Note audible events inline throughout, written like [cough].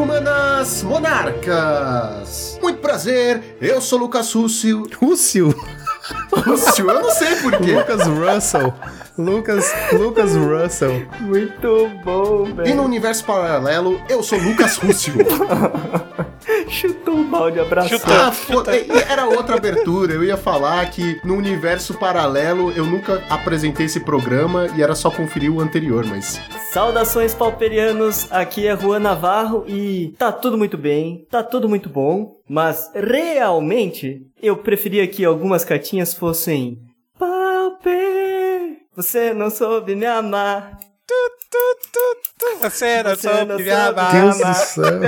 Ultrumanas Monarcas. Muito prazer, eu sou Lucas Rússio. Rússio? Rússio, eu não sei porquê. Lucas Russell. Lucas, Lucas Russell. Muito bom, velho. E no universo paralelo, eu sou Lucas Rússio. [laughs] Chutou o balde, abraçou. Ah, foda- era outra abertura. Eu ia falar que no universo paralelo eu nunca apresentei esse programa e era só conferir o anterior, mas. Saudações pauperianos, aqui é Juan Navarro e tá tudo muito bem, tá tudo muito bom, mas realmente eu preferia que algumas cartinhas fossem Pauper, você não soube me amar. Você não Você não soube me soube amar. Deus do céu.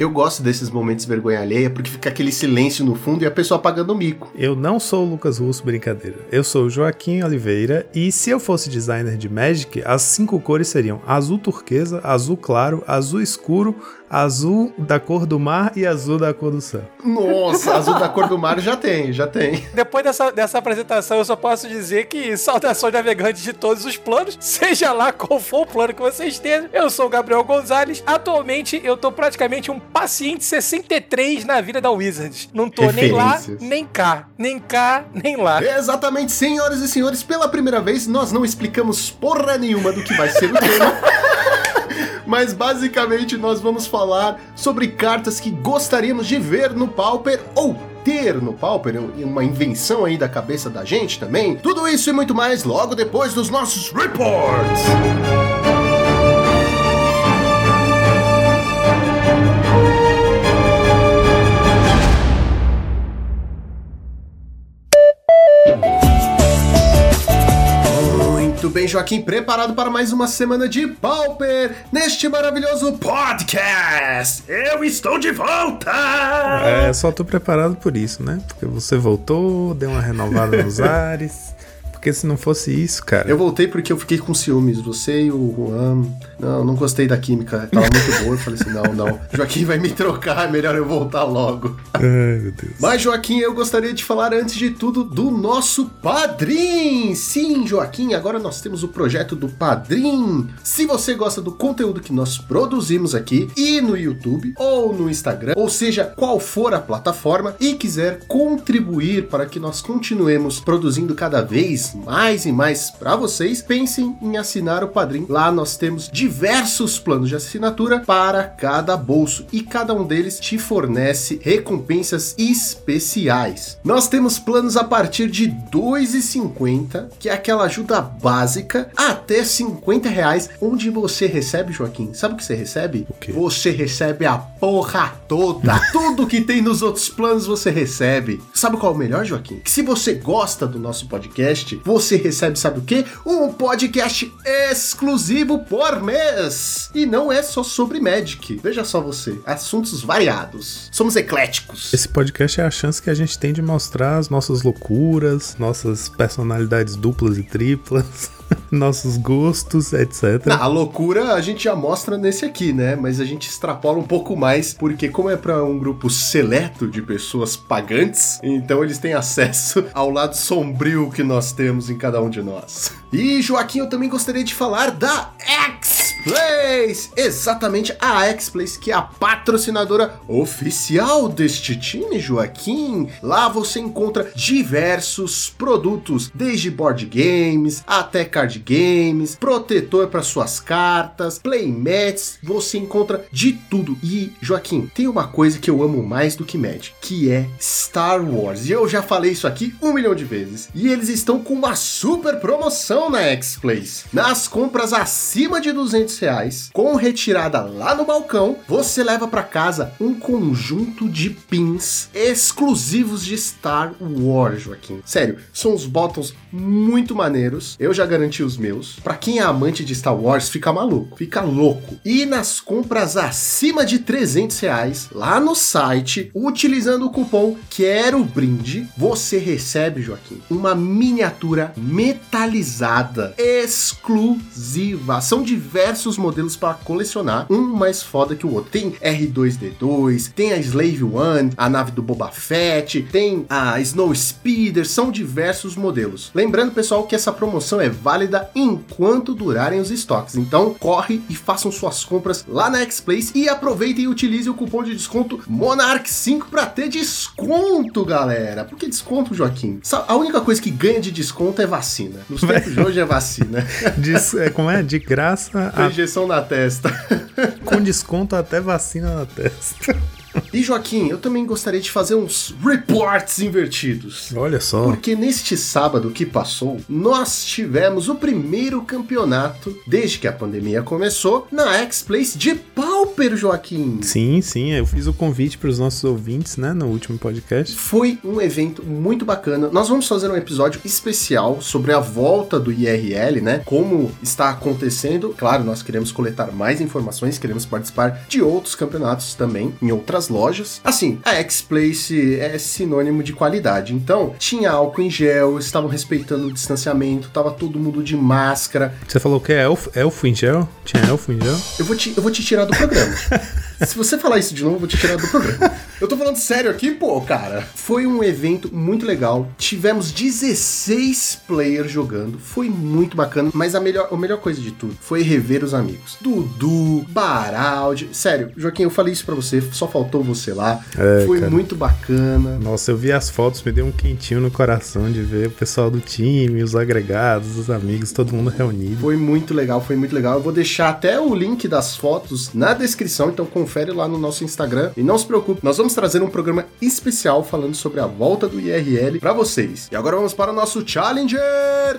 Eu gosto desses momentos de vergonha alheia porque fica aquele silêncio no fundo e a pessoa apagando o mico. Eu não sou o Lucas Russo, brincadeira. Eu sou o Joaquim Oliveira e se eu fosse designer de Magic, as cinco cores seriam azul turquesa, azul claro, azul escuro, azul da cor do mar e azul da cor do céu. Nossa, azul da cor do mar já tem, já tem. [laughs] Depois dessa, dessa apresentação, eu só posso dizer que saudações navegantes de todos os planos, [laughs] seja lá qual for o plano que você esteja. Eu sou o Gabriel Gonzalez. Atualmente, eu tô praticamente um paciente 63 na vida da Wizards. Não tô nem lá, nem cá. Nem cá, nem lá. Exatamente, senhoras e senhores, pela primeira vez nós não explicamos porra nenhuma do que vai ser o tema. [laughs] Mas basicamente nós vamos falar sobre cartas que gostaríamos de ver no Pauper ou ter no Pauper, uma invenção aí da cabeça da gente também. Tudo isso e muito mais logo depois dos nossos reports. Bem, Joaquim, preparado para mais uma semana de Pauper neste maravilhoso podcast. Eu estou de volta! É, só tô preparado por isso, né? Porque você voltou, deu uma renovada nos [laughs] ares. Porque se não fosse isso, cara. Eu voltei porque eu fiquei com ciúmes. Você e o Juan. Não, não gostei da química. Tava muito boa. Eu falei assim: não, não. Joaquim vai me trocar. É melhor eu voltar logo. Ai, meu Deus. Mas, Joaquim, eu gostaria de falar antes de tudo do nosso Padrim. Sim, Joaquim, agora nós temos o projeto do Padrim. Se você gosta do conteúdo que nós produzimos aqui e no YouTube ou no Instagram, ou seja, qual for a plataforma e quiser contribuir para que nós continuemos produzindo cada vez mais e mais para vocês, pensem em assinar o Padrim. Lá nós temos diversos planos de assinatura para cada bolso e cada um deles te fornece recompensas especiais. Nós temos planos a partir de R$ 2,50, que é aquela ajuda básica, até 50 reais, onde você recebe, Joaquim. Sabe o que você recebe? Você recebe a porra toda. [laughs] Tudo que tem nos outros planos você recebe. Sabe qual é o melhor, Joaquim? Que se você gosta do nosso podcast, você recebe, sabe o quê? Um podcast exclusivo por mês. E não é só sobre Magic. Veja só você, assuntos variados. Somos ecléticos. Esse podcast é a chance que a gente tem de mostrar as nossas loucuras, nossas personalidades duplas e triplas, [laughs] [laughs] nossos gostos, etc. Na, a loucura a gente já mostra nesse aqui, né? Mas a gente extrapola um pouco mais, porque como é para um grupo seleto de pessoas pagantes, então eles têm acesso [laughs] ao lado sombrio que nós temos em cada um de nós. E Joaquim, eu também gostaria de falar da X-Place! Exatamente, a X-Place, que é a patrocinadora oficial deste time, Joaquim. Lá você encontra diversos produtos, desde board games até card games, protetor para suas cartas, playmats, você encontra de tudo. E Joaquim, tem uma coisa que eu amo mais do que Magic, que é Star Wars. E eu já falei isso aqui um milhão de vezes. E eles estão com uma super promoção na X-Place. Nas compras acima de 200 reais, com retirada lá no balcão, você leva para casa um conjunto de pins exclusivos de Star Wars, Joaquim. Sério, são os bottoms muito maneiros. Eu já garanti os meus. Para quem é amante de Star Wars, fica maluco, fica louco. E nas compras acima de 300 reais, lá no site, utilizando o cupom Quero Brinde, você recebe, Joaquim, uma miniatura metalizada exclusiva. São diversos diversos modelos para colecionar, um mais foda que o outro. Tem R2D2, tem a Slave One, a nave do Boba Fett, tem a Snow Speeder, são diversos modelos. Lembrando, pessoal, que essa promoção é válida enquanto durarem os estoques. Então, corre e façam suas compras lá na X-Place e aproveitem e utilizem o cupom de desconto Monarch5 para ter desconto, galera. Por que desconto, Joaquim? A única coisa que ganha de desconto é vacina. Nos tempos de hoje é vacina. [laughs] É, como é? De graça. A... Injeção na testa. Com desconto até vacina na testa. E Joaquim, eu também gostaria de fazer uns reports invertidos. Olha só. Porque neste sábado que passou, nós tivemos o primeiro campeonato, desde que a pandemia começou, na X-Place de Pauper, Joaquim. Sim, sim, eu fiz o convite para os nossos ouvintes, né, no último podcast. Foi um evento muito bacana. Nós vamos fazer um episódio especial sobre a volta do IRL, né? Como está acontecendo. Claro, nós queremos coletar mais informações, queremos participar de outros campeonatos também, em outras outras lojas. Assim, a X-Place é sinônimo de qualidade. Então, tinha álcool em gel, estavam respeitando o distanciamento, tava todo mundo de máscara. Você falou que é elfo, elfo em gel? Tinha elfo em gel? Eu vou te, eu vou te tirar do programa. [laughs] Se você falar isso de novo, eu vou te tirar do programa. Eu tô falando sério aqui, pô, cara. Foi um evento muito legal. Tivemos 16 players jogando. Foi muito bacana. Mas a melhor, a melhor coisa de tudo foi rever os amigos. Dudu, Baraldi. Sério, Joaquim, eu falei isso pra você. Só faltou você lá. É, foi cara. muito bacana. Nossa, eu vi as fotos, me deu um quentinho no coração de ver o pessoal do time, os agregados, os amigos, todo mundo reunido. Foi muito legal, foi muito legal. Eu vou deixar até o link das fotos na descrição, então confere confere lá no nosso Instagram. E não se preocupe, nós vamos trazer um programa especial falando sobre a volta do IRL para vocês. E agora vamos para o nosso Challenger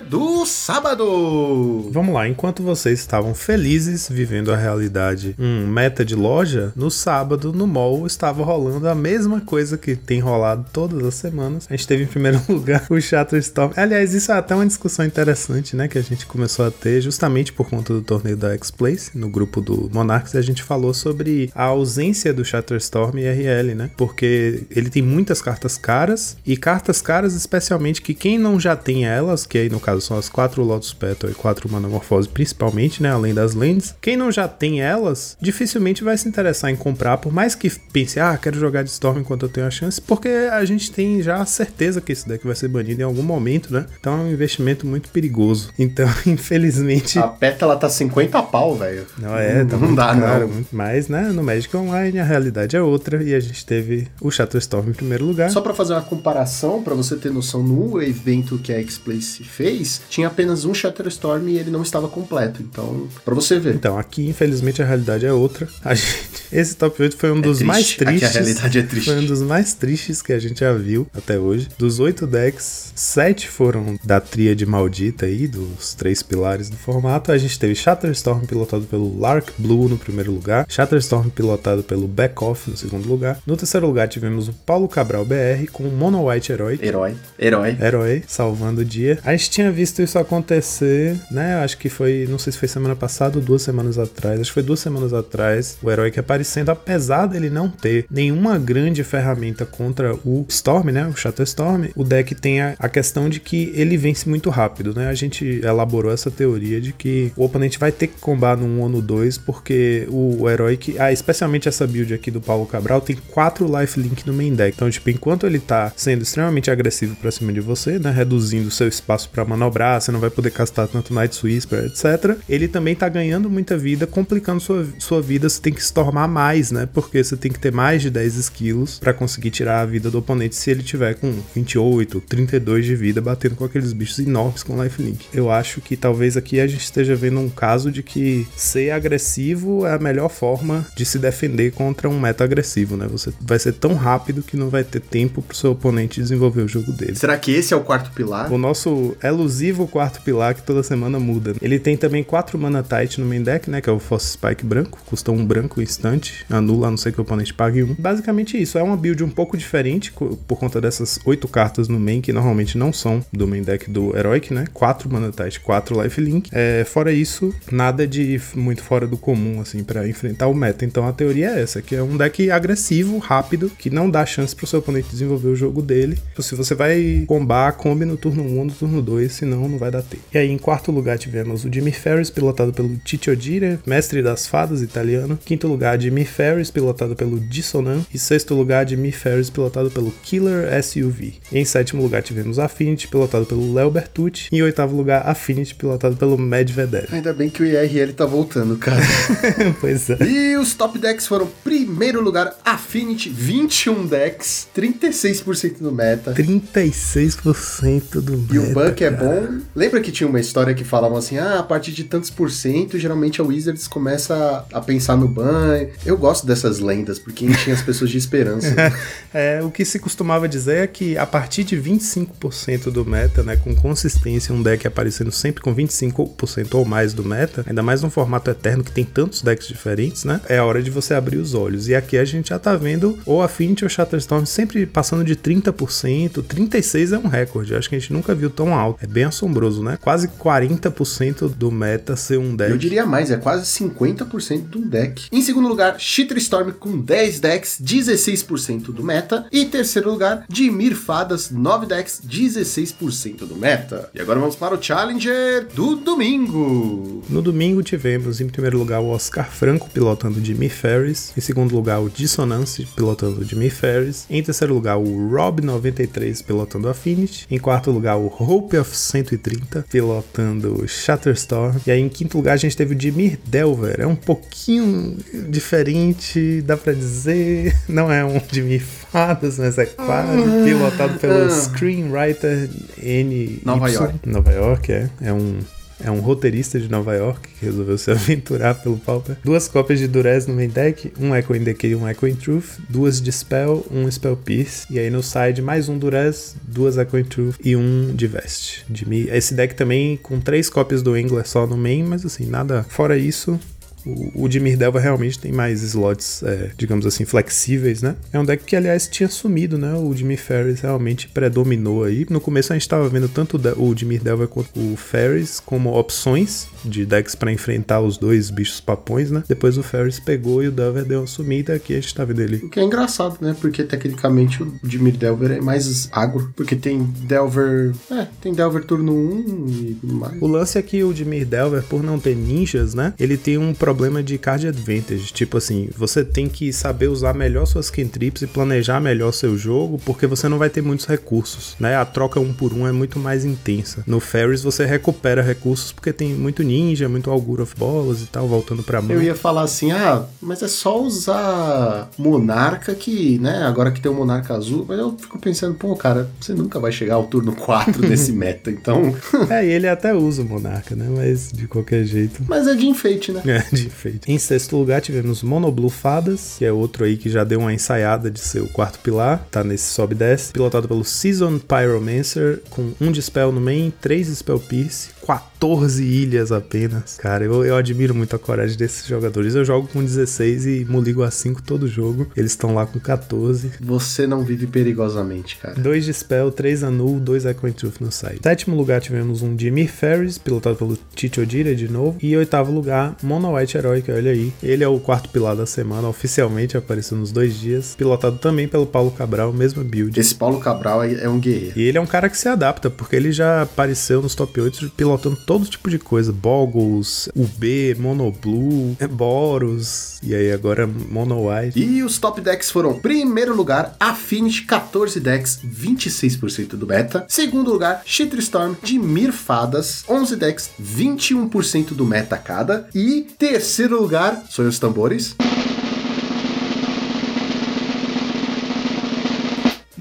do sábado. Vamos lá, enquanto vocês estavam felizes vivendo a realidade um meta de loja, no sábado no mall estava rolando a mesma coisa que tem rolado todas as semanas. A gente teve em primeiro [laughs] lugar o Shatterstorm. Aliás, isso é até uma discussão interessante, né, que a gente começou a ter justamente por conta do torneio da X-Place, no grupo do Monarchs, a gente falou sobre a ausência do Shatterstorm IRL, né? Porque ele tem muitas cartas caras e cartas caras especialmente que quem não já tem elas, que aí no caso são as quatro Lotus Petal e quatro Manamorphose principalmente, né? Além das lentes, quem não já tem elas, dificilmente vai se interessar em comprar, por mais que pense, ah, quero jogar de Storm enquanto eu tenho a chance, porque a gente tem já a certeza que esse deck vai ser banido em algum momento, né? Então é um investimento muito perigoso. [laughs] Então, infelizmente. A pétala tá 50 pau, velho. Não é, tá não dá, caro, não. Muito mais, né? No Magic Online, a realidade é outra e a gente teve o Shatterstorm em primeiro lugar. Só para fazer uma comparação, para você ter noção, no evento que a X-Place fez, tinha apenas um Shatterstorm e ele não estava completo. Então, para você ver. Então, aqui, infelizmente, a realidade é outra. A gente, [laughs] esse top 8 foi um é dos triste. mais tristes. Aqui a realidade é triste. Foi um dos mais tristes que a gente já viu até hoje. Dos oito decks, sete foram da tríade maldita aí, dos três pilares do formato. A gente teve Shatterstorm pilotado pelo Lark Blue no primeiro lugar, Shatterstorm pilotado pelo Backoff no segundo lugar. No terceiro lugar tivemos o Paulo Cabral BR com o Mono White Herói. Herói. Herói. Herói, salvando o dia. A gente tinha visto isso acontecer, né? Acho que foi, não sei se foi semana passada ou duas semanas atrás. Acho que foi duas semanas atrás. O herói que aparecendo, apesar dele não ter nenhuma grande ferramenta contra o Storm, né? O Shatterstorm, o deck tem a, a questão de que ele vence muito rápido, né? A gente elaborou essa teoria de que o oponente vai ter que combar no 1 ou no 2, porque o, o herói que. Ah, especialmente essa build aqui do Paulo Cabral tem quatro lifelink no main deck. Então, tipo, enquanto ele tá sendo extremamente agressivo pra cima de você, né? Reduzindo o seu espaço para manobrar, você não vai poder castar tanto Night Whisper, etc. Ele também tá ganhando muita vida, complicando sua, sua vida. Você tem que stormar mais, né? Porque você tem que ter mais de 10 skills para conseguir tirar a vida do oponente se ele tiver com 28, 32 de vida, batendo com aqueles bichos enormes com lifelink. Eu acho que talvez aqui a gente esteja vendo um caso de que ser agressivo é a melhor forma de se defender contra um meta agressivo, né? Você vai ser tão rápido que não vai ter tempo pro seu oponente desenvolver o jogo dele. Será que esse é o quarto pilar? O nosso elusivo quarto pilar que toda semana muda. Ele tem também quatro mana tight no main deck, né? Que é o Fosse Spike branco, custa um branco instante, anula a não ser que o oponente pague um. Basicamente isso, é uma build um pouco diferente por conta dessas oito cartas no main que normalmente não são do main deck do Heroic, né? Quatro mana tight, quatro lifelink. É, fora isso, nada de muito fora do comum, assim, para enfrentar o meta. Então a teoria é essa, que é um deck agressivo, rápido, que não dá chance pro seu oponente desenvolver o jogo dele. Então, se você vai combar, combe no turno 1 ou no turno 2, senão não vai dar tempo. E aí, em quarto lugar, tivemos o Jimmy Ferris, pilotado pelo Tito Odire, mestre das fadas italiano. Quinto lugar, Jimmy Ferris, pilotado pelo Dissonan. E sexto lugar, Jimmy Ferris, pilotado pelo Killer SUV. Em sétimo lugar, tivemos Affinity, pilotado pelo Léo Bertucci. E em oitavo lugar, Affinity, pilotado pelo Medvedev. Ainda bem que o IRL tá voltando, cara. [laughs] pois é. E os top decks foram, primeiro lugar, Affinity, 21 decks, 36% do meta. 36% do meta. E o Buck é bom. Lembra que tinha uma história que falavam assim: ah, a partir de tantos por cento, geralmente a Wizards começa a pensar no ban. Eu gosto dessas lendas, porque enchem as pessoas de esperança. [laughs] É, o que se costumava dizer é que a partir de 25% do meta, né, com consistência, um deck aparecendo sempre com 25% ou mais do meta, ainda mais num formato eterno que tem tantos decks diferentes, né, é a hora de você abrir os olhos. E aqui a gente já tá vendo ou Affinity ou Shatterstorm sempre passando de 30%, 36% é um recorde, acho que a gente nunca viu tão alto, é bem assombroso, né, quase 40% do meta ser um deck. Eu diria mais, é quase 50% do deck. Em segundo lugar, Shitterstorm com 10 decks, 16% do meta. E terceiro lugar, Dimir Fadas, 9 decks, 16% do meta. E agora vamos para o Challenger do domingo. No domingo tivemos em primeiro lugar o Oscar Franco pilotando Jimmy Ferris, em segundo lugar o Dissonance pilotando Jimmy Ferris, em terceiro lugar o Rob93 pilotando Affinity, em quarto lugar o Hope of 130 pilotando Shatterstorm, e aí em quinto lugar a gente teve o Jimmy Delver, é um pouquinho diferente, dá pra dizer, não é um Jimmy Fadas, mas é quase, pilotado pelo screenwriter N. Nova York. Nova York, é, é um é um roteirista de Nova York que resolveu se [laughs] aventurar pelo Pauper. Duas cópias de Durez no main deck, um Echo in Decay e um Echo in Truth, duas de Spell, um Spell Pierce, e aí no side mais um Durez, duas Echo in Truth e um de Vest. De Mi. Esse deck também com três cópias do Engler só no main, mas assim, nada fora isso. O, o Dimir Delva realmente tem mais slots, é, digamos assim, flexíveis, né? É um deck que, aliás, tinha sumido, né? O Jimmy Ferris realmente predominou aí. No começo a gente estava vendo tanto o Dimir Delva quanto o Ferris como opções de decks para enfrentar os dois bichos papões, né? Depois o Ferris pegou e o Delver deu uma sumida, aqui a gente tá vendo ele. O que é engraçado, né? Porque tecnicamente o Dimir Delver é mais agro. Porque tem Delver. É, tem Delver turno 1 e mais. O lance é que o Dimir Delver, por não ter ninjas, né? Ele tem um problema de card advantage. Tipo assim, você tem que saber usar melhor suas cantrips e planejar melhor seu jogo, porque você não vai ter muitos recursos, né? A troca um por um é muito mais intensa. No Ferris você recupera recursos porque tem muito ninja, muito Augur of Bolas e tal, voltando pra mão. Eu ia falar assim, ah, mas é só usar Monarca que, né, agora que tem o Monarca azul, mas eu fico pensando, pô, cara, você nunca vai chegar ao turno 4 [laughs] desse meta, então... é, e ele até usa o Monarca, né, mas de qualquer jeito... Mas é de enfeite, né? É, de enfeite. Em sexto lugar tivemos Monoblue Fadas, que é outro aí que já deu uma ensaiada de ser o quarto pilar, tá nesse sobe e desce, pilotado pelo Season Pyromancer, com um Dispel no main, três Spell Pierce, 14 ilhas apenas. Cara, eu, eu admiro muito a coragem desses jogadores. Eu jogo com 16 e muligo a 5 todo jogo. Eles estão lá com 14. Você não vive perigosamente, cara. 2 de Spell, 3 Anul, 2 Echo and Truth no site. Sétimo lugar tivemos um Jimmy Ferris, pilotado pelo Tito Odira de novo. E oitavo lugar, Mono White Heroic, olha aí. Ele é o quarto pilar da semana, oficialmente apareceu nos dois dias. Pilotado também pelo Paulo Cabral, mesma build. Esse Paulo Cabral é, é um guerreiro. E ele é um cara que se adapta, porque ele já apareceu nos top 8 pilotando todo tipo de coisa. Boggles, UB, Monoblue, Boros, e aí agora Mono White. E os top decks foram: primeiro lugar, Affinity, 14 decks, 26% do meta. Segundo lugar, Shitterstorm de Mirfadas, 11 decks, 21% do meta cada. E terceiro lugar, sonhos os tambores.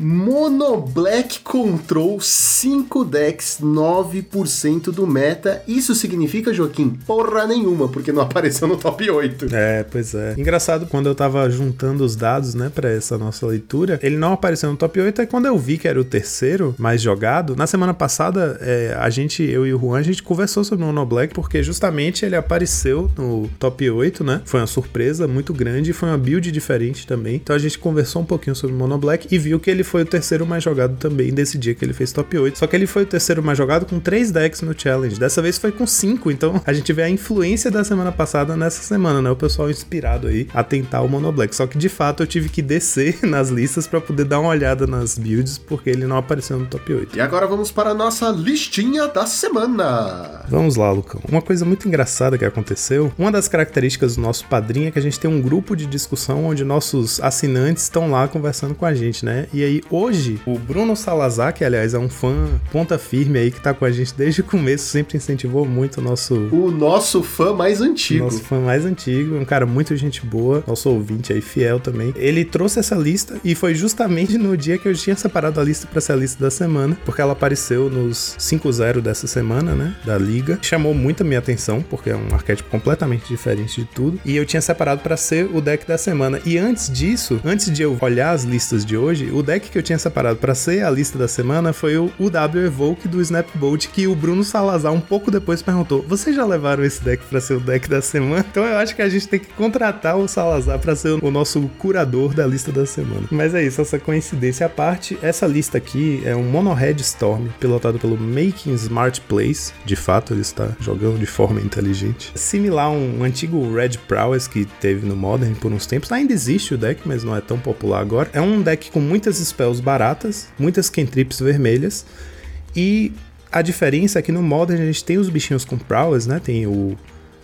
Mono Black Control 5 decks, 9% do meta. Isso significa, Joaquim, porra nenhuma, porque não apareceu no top 8. É, pois é. Engraçado, quando eu tava juntando os dados, né, pra essa nossa leitura, ele não apareceu no top 8, aí quando eu vi que era o terceiro mais jogado, na semana passada, é, a gente, eu e o Juan, a gente conversou sobre o Mono Black, porque justamente ele apareceu no top 8, né? Foi uma surpresa muito grande, foi uma build diferente também. Então a gente conversou um pouquinho sobre o Mono Black e viu que ele foi o terceiro mais jogado também desse dia que ele fez top 8. Só que ele foi o terceiro mais jogado com três decks no challenge. Dessa vez foi com cinco, então a gente vê a influência da semana passada nessa semana, né? O pessoal inspirado aí a tentar o Mono Black. Só que de fato eu tive que descer [laughs] nas listas para poder dar uma olhada nas builds, porque ele não apareceu no top 8. E agora vamos para a nossa listinha da semana. Vamos lá, Lucão. Uma coisa muito engraçada que aconteceu, uma das características do nosso padrinho é que a gente tem um grupo de discussão onde nossos assinantes estão lá conversando com a gente, né? E aí hoje, o Bruno Salazar, que aliás é um fã ponta firme aí que tá com a gente desde o começo, sempre incentivou muito o nosso O nosso fã mais antigo. nosso fã mais antigo, um cara muito gente boa, nosso ouvinte aí fiel também. Ele trouxe essa lista e foi justamente no dia que eu tinha separado a lista para ser a lista da semana, porque ela apareceu nos 5-0 dessa semana, né, da liga. Chamou muito a minha atenção, porque é um arquétipo completamente diferente de tudo, e eu tinha separado para ser o deck da semana. E antes disso, antes de eu olhar as listas de hoje, o deck que eu tinha separado para ser a lista da semana foi o UW Evoke do Snapbolt, que o Bruno Salazar um pouco depois perguntou: "Vocês já levaram esse deck para ser o deck da semana?" Então eu acho que a gente tem que contratar o Salazar para ser o nosso curador da lista da semana. Mas é isso, essa coincidência à parte, essa lista aqui é um Mono Red Storm pilotado pelo Making Smart Plays. De fato, ele está jogando de forma inteligente. Similar a um antigo Red Prowess que teve no Modern por uns tempos. Ainda existe o deck, mas não é tão popular agora. É um deck com muitas spells baratas, muitas cantrips vermelhas e a diferença é que no Modern a gente tem os bichinhos com prowess, né? Tem o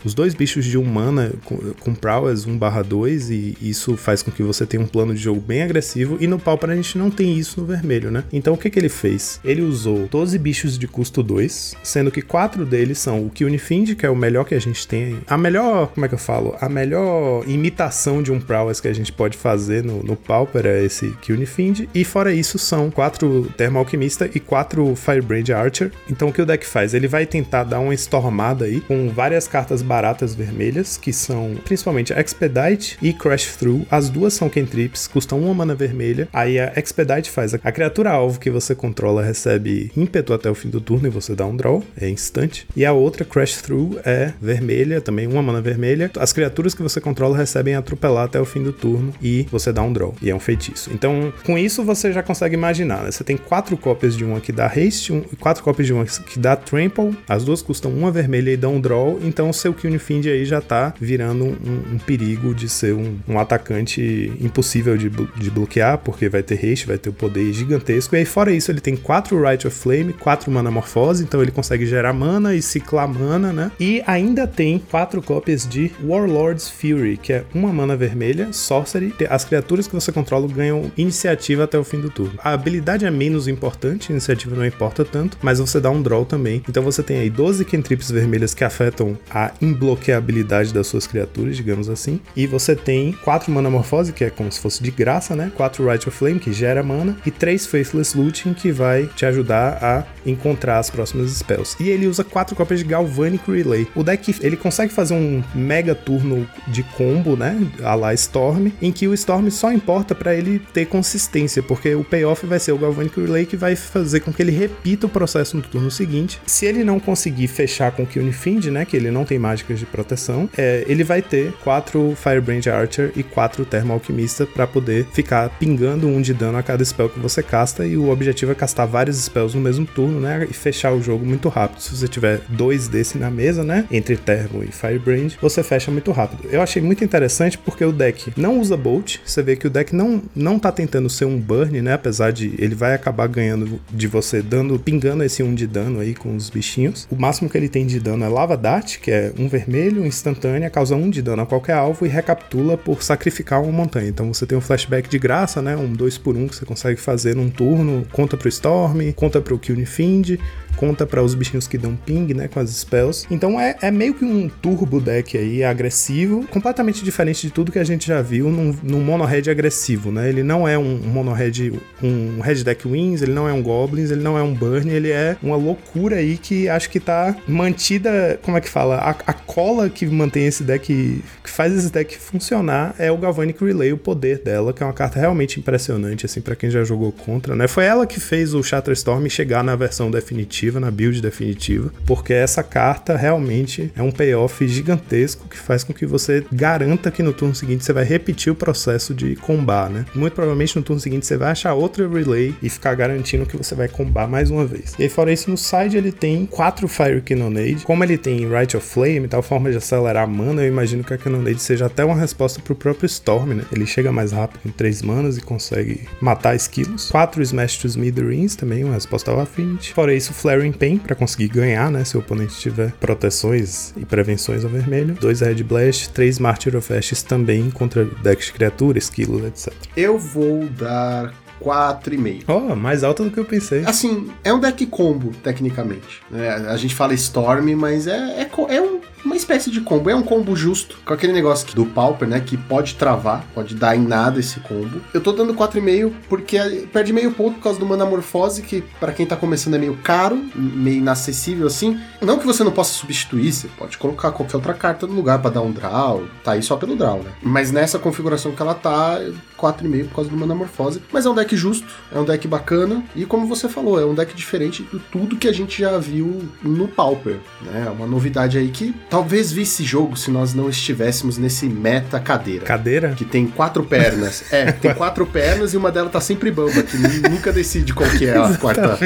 os dois bichos de 1 mana com, com prowess 1/2 e isso faz com que você tenha um plano de jogo bem agressivo e no Pauper a gente não tem isso no vermelho, né? Então o que que ele fez? Ele usou 12 bichos de custo 2, sendo que quatro deles são o Kyunifind, que é o melhor que a gente tem, a melhor, como é que eu falo? A melhor imitação de um prowess que a gente pode fazer no, no Pauper é esse Kyunifind e fora isso são quatro Thermo Alquimista e quatro Firebrand Archer. Então o que o deck faz? Ele vai tentar dar uma estormada aí com várias cartas baratas vermelhas, que são principalmente Expedite e Crash Through. As duas são cantrips, custam uma mana vermelha. Aí a Expedite faz a, criatura alvo que você controla recebe ímpeto até o fim do turno e você dá um draw, é instante. E a outra Crash Through é vermelha, também uma mana vermelha. As criaturas que você controla recebem atropelar até o fim do turno e você dá um draw. E é um feitiço. Então, com isso você já consegue imaginar, né? Você tem quatro cópias de uma que dá haste, um, quatro cópias de uma que dá trample. As duas custam uma vermelha e dão um draw. Então, seu Kyunifind aí já tá virando um, um perigo de ser um, um atacante impossível de, de bloquear, porque vai ter haste, vai ter o poder gigantesco. E aí, fora isso, ele tem quatro Right of Flame, quatro mana morfose, então ele consegue gerar mana e ciclar mana, né? E ainda tem quatro cópias de Warlord's Fury, que é uma mana vermelha, sorcery. As criaturas que você controla ganham iniciativa até o fim do turno. A habilidade é menos importante, a iniciativa não importa tanto, mas você dá um draw também. Então você tem aí 12 cantrips vermelhas que afetam a imbloqueabilidade das suas criaturas, digamos assim. E você tem 4 mana morfose, que é como se fosse de graça, né? 4 Right of Flame, que gera mana, e 3 Faithless Looting, que vai te ajudar a encontrar as próximas spells. E ele usa 4 cópias de Galvanic Relay. O deck, ele consegue fazer um mega turno de combo, né? A la Storm, em que o Storm só importa para ele ter consistência, porque o payoff vai ser o Galvanic Relay que vai fazer com que ele repita o processo no turno seguinte. Se ele não conseguir fechar com o Kyunifind, né? Que ele não tem mágicas de proteção, é, ele vai ter 4 Firebrand Archer e 4 Thermo Alquimista para poder ficar pingando um de dano a cada spell que você casta. E o objetivo é castar vários spells no mesmo turno, né? E fechar o jogo muito rápido. Se você tiver dois desse na mesa, né? Entre Thermo e Firebrand, você fecha muito rápido. Eu achei muito interessante porque o deck não usa Bolt. Você vê que o deck não, não tá tentando ser um burn, né? Apesar de ele vai acabar ganhando de você, dando, pingando esse um de dano aí com os bichinhos. O máximo que ele tem de dano é Lava Dart, que é um vermelho, instantânea, causa um de dano a qualquer alvo e recapitula por sacrificar uma montanha. Então você tem um flashback de graça, né? Um 2 por 1 um que você consegue fazer num turno. Conta pro Storm, conta pro Kyunifind conta para os bichinhos que dão ping, né, com as spells. Então é, é meio que um turbo deck aí, agressivo, completamente diferente de tudo que a gente já viu num, num mono red agressivo, né? Ele não é um mono red, um red deck wins, ele não é um goblins, ele não é um burn, ele é uma loucura aí que acho que tá mantida, como é que fala? A, a cola que mantém esse deck, que faz esse deck funcionar é o Galvanic Relay, o poder dela, que é uma carta realmente impressionante, assim, para quem já jogou contra, né? Foi ela que fez o Shatterstorm chegar na versão definitiva definitiva, na build definitiva, porque essa carta realmente é um payoff gigantesco que faz com que você garanta que no turno seguinte você vai repetir o processo de combar, né? Muito provavelmente no turno seguinte você vai achar outra relay e ficar garantindo que você vai combar mais uma vez. E aí, fora isso, no side ele tem quatro Fire Cannonade. Como ele tem Right of Flame tal forma de acelerar a mana, eu imagino que a Cannonade seja até uma resposta pro próprio Storm, né? Ele chega mais rápido em três manas e consegue matar esquilos. Quatro Smash to Smithereens também, uma resposta ao Affinity. Fora isso, Flaring Pain para conseguir ganhar, né? Se o oponente tiver proteções e prevenções ao vermelho. Dois Red Blast, três Martyr of Ashes também contra decks de criatura, esquilos, etc. Eu vou dar 4,5. Ó, oh, mais alta do que eu pensei. Assim, é um deck combo, tecnicamente. É, a gente fala Storm, mas é, é, é um uma espécie de combo. É um combo justo, com aquele negócio do Pauper, né? Que pode travar, pode dar em nada esse combo. Eu tô dando 4,5 porque perde meio ponto por causa do Manamorfose, que para quem tá começando é meio caro, meio inacessível assim. Não que você não possa substituir, você pode colocar qualquer outra carta no lugar para dar um draw, tá aí só pelo draw, né? Mas nessa configuração que ela tá, 4,5 por causa do Manamorfose. Mas é um deck justo, é um deck bacana, e como você falou, é um deck diferente de tudo que a gente já viu no Pauper, né? É uma novidade aí que talvez visse jogo se nós não estivéssemos nesse meta cadeira. Cadeira? Que tem quatro pernas. É, tem quatro pernas e uma delas tá sempre bamba, que [laughs] nunca decide qual que é a quarta.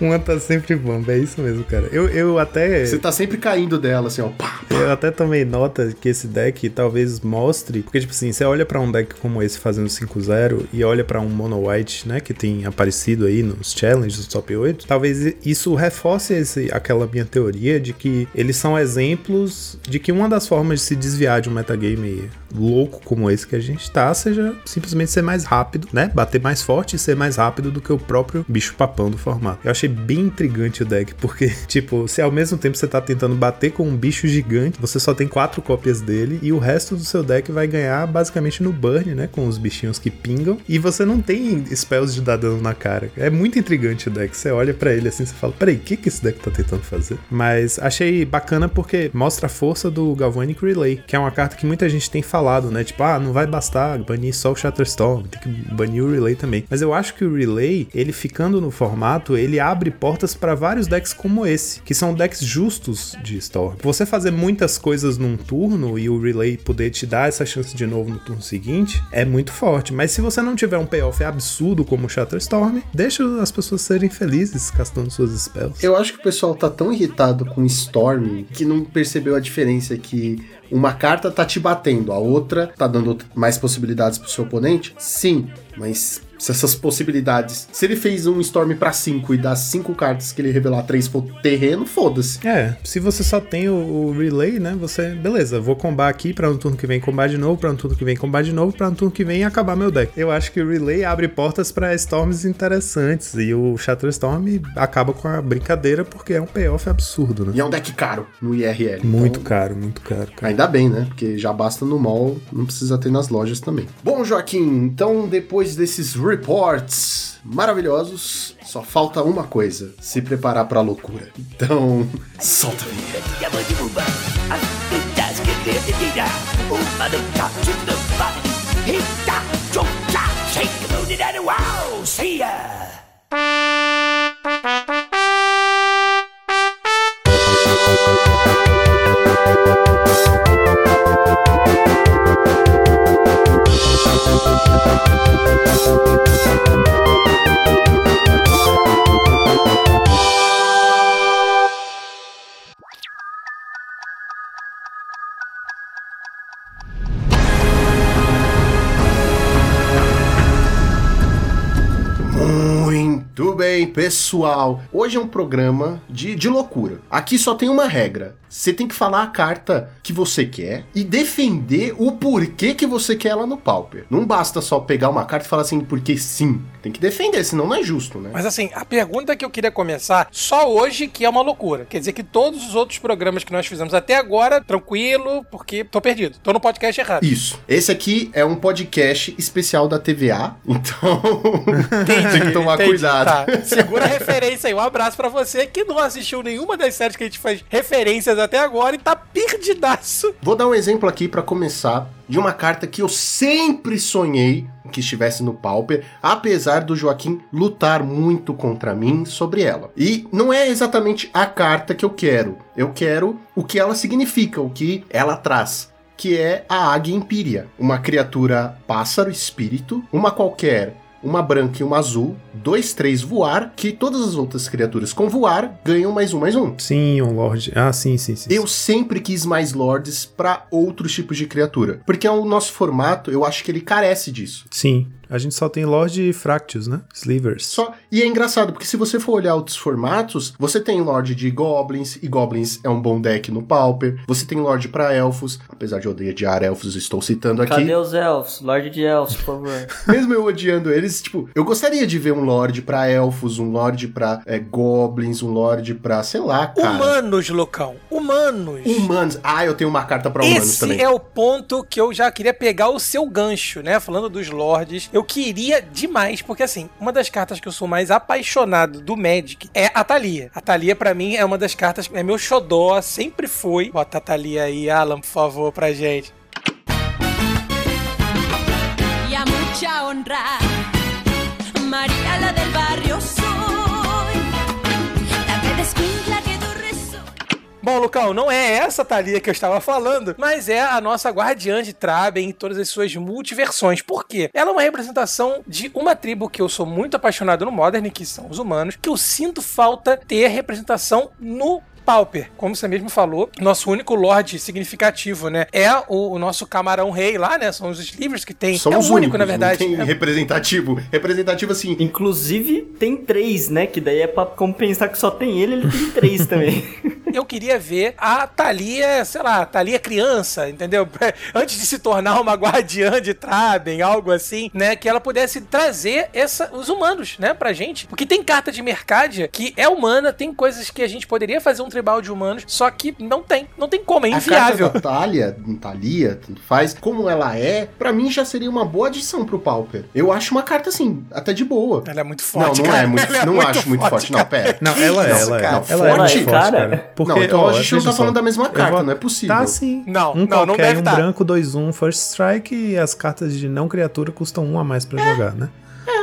Uma tá sempre bomba, é isso mesmo, cara. Eu, eu até. Você tá sempre caindo dela, assim, ó. Pá, pá. Eu até tomei nota que esse deck talvez mostre. Porque, tipo assim, você olha para um deck como esse fazendo 5-0 e olha para um Mono White, né, que tem aparecido aí nos challenges do top 8, talvez isso reforce esse, aquela minha teoria de que eles são exemplos de que uma das formas de se desviar de um metagame louco como esse que a gente tá seja simplesmente ser mais rápido, né? Bater mais forte e ser mais rápido do que o próprio bicho papão do formato. Eu achei bem intrigante o deck, porque, [laughs] tipo, se ao mesmo tempo você tá tentando bater com um bicho gigante, você só tem quatro cópias dele e o resto do seu deck vai ganhar basicamente no burn, né? Com os bichinhos que pingam. E você não tem spells de dar dano na cara. É muito intrigante o deck. Você olha para ele assim, você fala, peraí, o que, que esse deck tá tentando fazer? Mas achei bacana porque mostra a força do Galvanic Relay, que é uma carta que muita gente tem falado, né? Tipo, ah, não vai bastar banir só o Shatterstorm, tem que banir o Relay também. Mas eu acho que o Relay, ele ficando no formato, ele abre abre portas para vários decks como esse, que são decks justos de Storm. Você fazer muitas coisas num turno e o Relay poder te dar essa chance de novo no turno seguinte é muito forte. Mas se você não tiver um payoff absurdo como o Shatterstorm, deixa as pessoas serem felizes castando suas spells. Eu acho que o pessoal tá tão irritado com Storm que não percebeu a diferença que uma carta tá te batendo, a outra tá dando mais possibilidades pro seu oponente? Sim, mas essas possibilidades. Se ele fez um Storm para 5 e dá 5 cartas que ele revelar 3 for terreno, foda-se. É, se você só tem o, o, Relay, né? Você, beleza, vou combar aqui para no turno que vem combar de novo, para no turno que vem combar de novo, para no turno que vem acabar meu deck. Eu acho que o Relay abre portas para Storms interessantes e o Shatterstorm acaba com a brincadeira porque é um payoff absurdo, né? E é um deck caro no IRL. Muito então... caro, muito caro. Cara. Ainda bem, né? Porque já basta no mall, não precisa ter nas lojas também. Bom, Joaquim, então depois desses reports maravilhosos, só falta uma coisa: se preparar para a loucura. Então, [laughs] solta a vinheta. Bem, pessoal. Hoje é um programa de, de loucura. Aqui só tem uma regra. Você tem que falar a carta que você quer e defender o porquê que você quer ela no Pauper. Não basta só pegar uma carta e falar assim, porque sim. Tem que defender, senão não é justo, né? Mas assim, a pergunta que eu queria começar, só hoje que é uma loucura. Quer dizer que todos os outros programas que nós fizemos até agora, tranquilo, porque tô perdido. Tô no podcast errado. Isso. Esse aqui é um podcast especial da TVA, então [laughs] tem que tomar entendi. cuidado. Tá, segura a referência aí. Um abraço pra você que não assistiu nenhuma das séries que a gente faz referências até agora e tá perdidaço. Vou dar um exemplo aqui pra começar de uma carta que eu sempre sonhei que estivesse no Pauper, apesar do Joaquim lutar muito contra mim sobre ela. E não é exatamente a carta que eu quero. Eu quero o que ela significa, o que ela traz. Que é a Águia Empíria, uma criatura pássaro espírito, uma qualquer uma branca e uma azul, dois, três voar, que todas as outras criaturas com voar ganham mais um, mais um. Sim, um Lorde. Ah, sim, sim, sim. Eu sempre quis mais Lords para outros tipos de criatura. Porque o nosso formato, eu acho que ele carece disso. Sim. A gente só tem Lorde e Fractus, né? Slivers. Só. E é engraçado, porque se você for olhar outros formatos, você tem Lorde de Goblins, e Goblins é um bom deck no Pauper. Você tem Lorde para Elfos, apesar de eu odiar Elfos, estou citando aqui. Cadê os Elfos? Lorde de Elfos, por favor. [laughs] Mesmo eu odiando eles, tipo, eu gostaria de ver um Lorde para Elfos, um Lorde pra é, Goblins, um Lorde pra, sei lá, cara. Humanos, Lucão. Humanos. Humanos. Ah, eu tenho uma carta pra humanos Esse também. é o ponto que eu já queria pegar o seu gancho, né? Falando dos lords. Eu queria demais, porque assim, uma das cartas que eu sou mais apaixonado do Magic é a Thalia. A Thalia, pra mim, é uma das cartas, é meu xodó, sempre foi. Bota a Thalia aí, Alan, por favor, pra gente. a honra. La del Bom, Lucão, não é essa Thalia que eu estava falando, mas é a nossa guardiã de Traben em todas as suas multiversões. Por quê? Ela é uma representação de uma tribo que eu sou muito apaixonado no Modern, que são os humanos, que eu sinto falta ter representação no Pauper, como você mesmo falou, nosso único Lorde significativo, né? É o, o nosso camarão rei lá, né? São os livros que tem. São é o único, únicos, na verdade. Tem É- representativo. Representativo assim. Inclusive, tem três, né? Que daí é pra compensar que só tem ele, ele tem três também. [laughs] eu queria ver a Thalia, sei lá, Thalia criança, entendeu? [laughs] Antes de se tornar uma guardiã de Traben, algo assim, né? Que ela pudesse trazer essa, os humanos, né, pra gente. Porque tem carta de Mercadia que é humana, tem coisas que a gente poderia fazer um tribal de humanos, só que não tem. Não tem como, é A carta inviável. da Thalia, Thalia, tanto faz, como ela é, pra mim já seria uma boa adição pro Pauper. Eu acho uma carta assim, até de boa. Ela é muito Não, forte, não cara. é muito, Ela é não acho muito forte, não, cara. pera. Não, ela é, ela é. ela forte, é muito forte, cara. cara. Porque, não, então ó, a gente não tá só, falando da mesma carta, vou- não é possível. Tá sim. Não, um não, não qualquer, deve um tá. branco 2-1 First Strike e as cartas de não criatura custam um a mais pra jogar, né?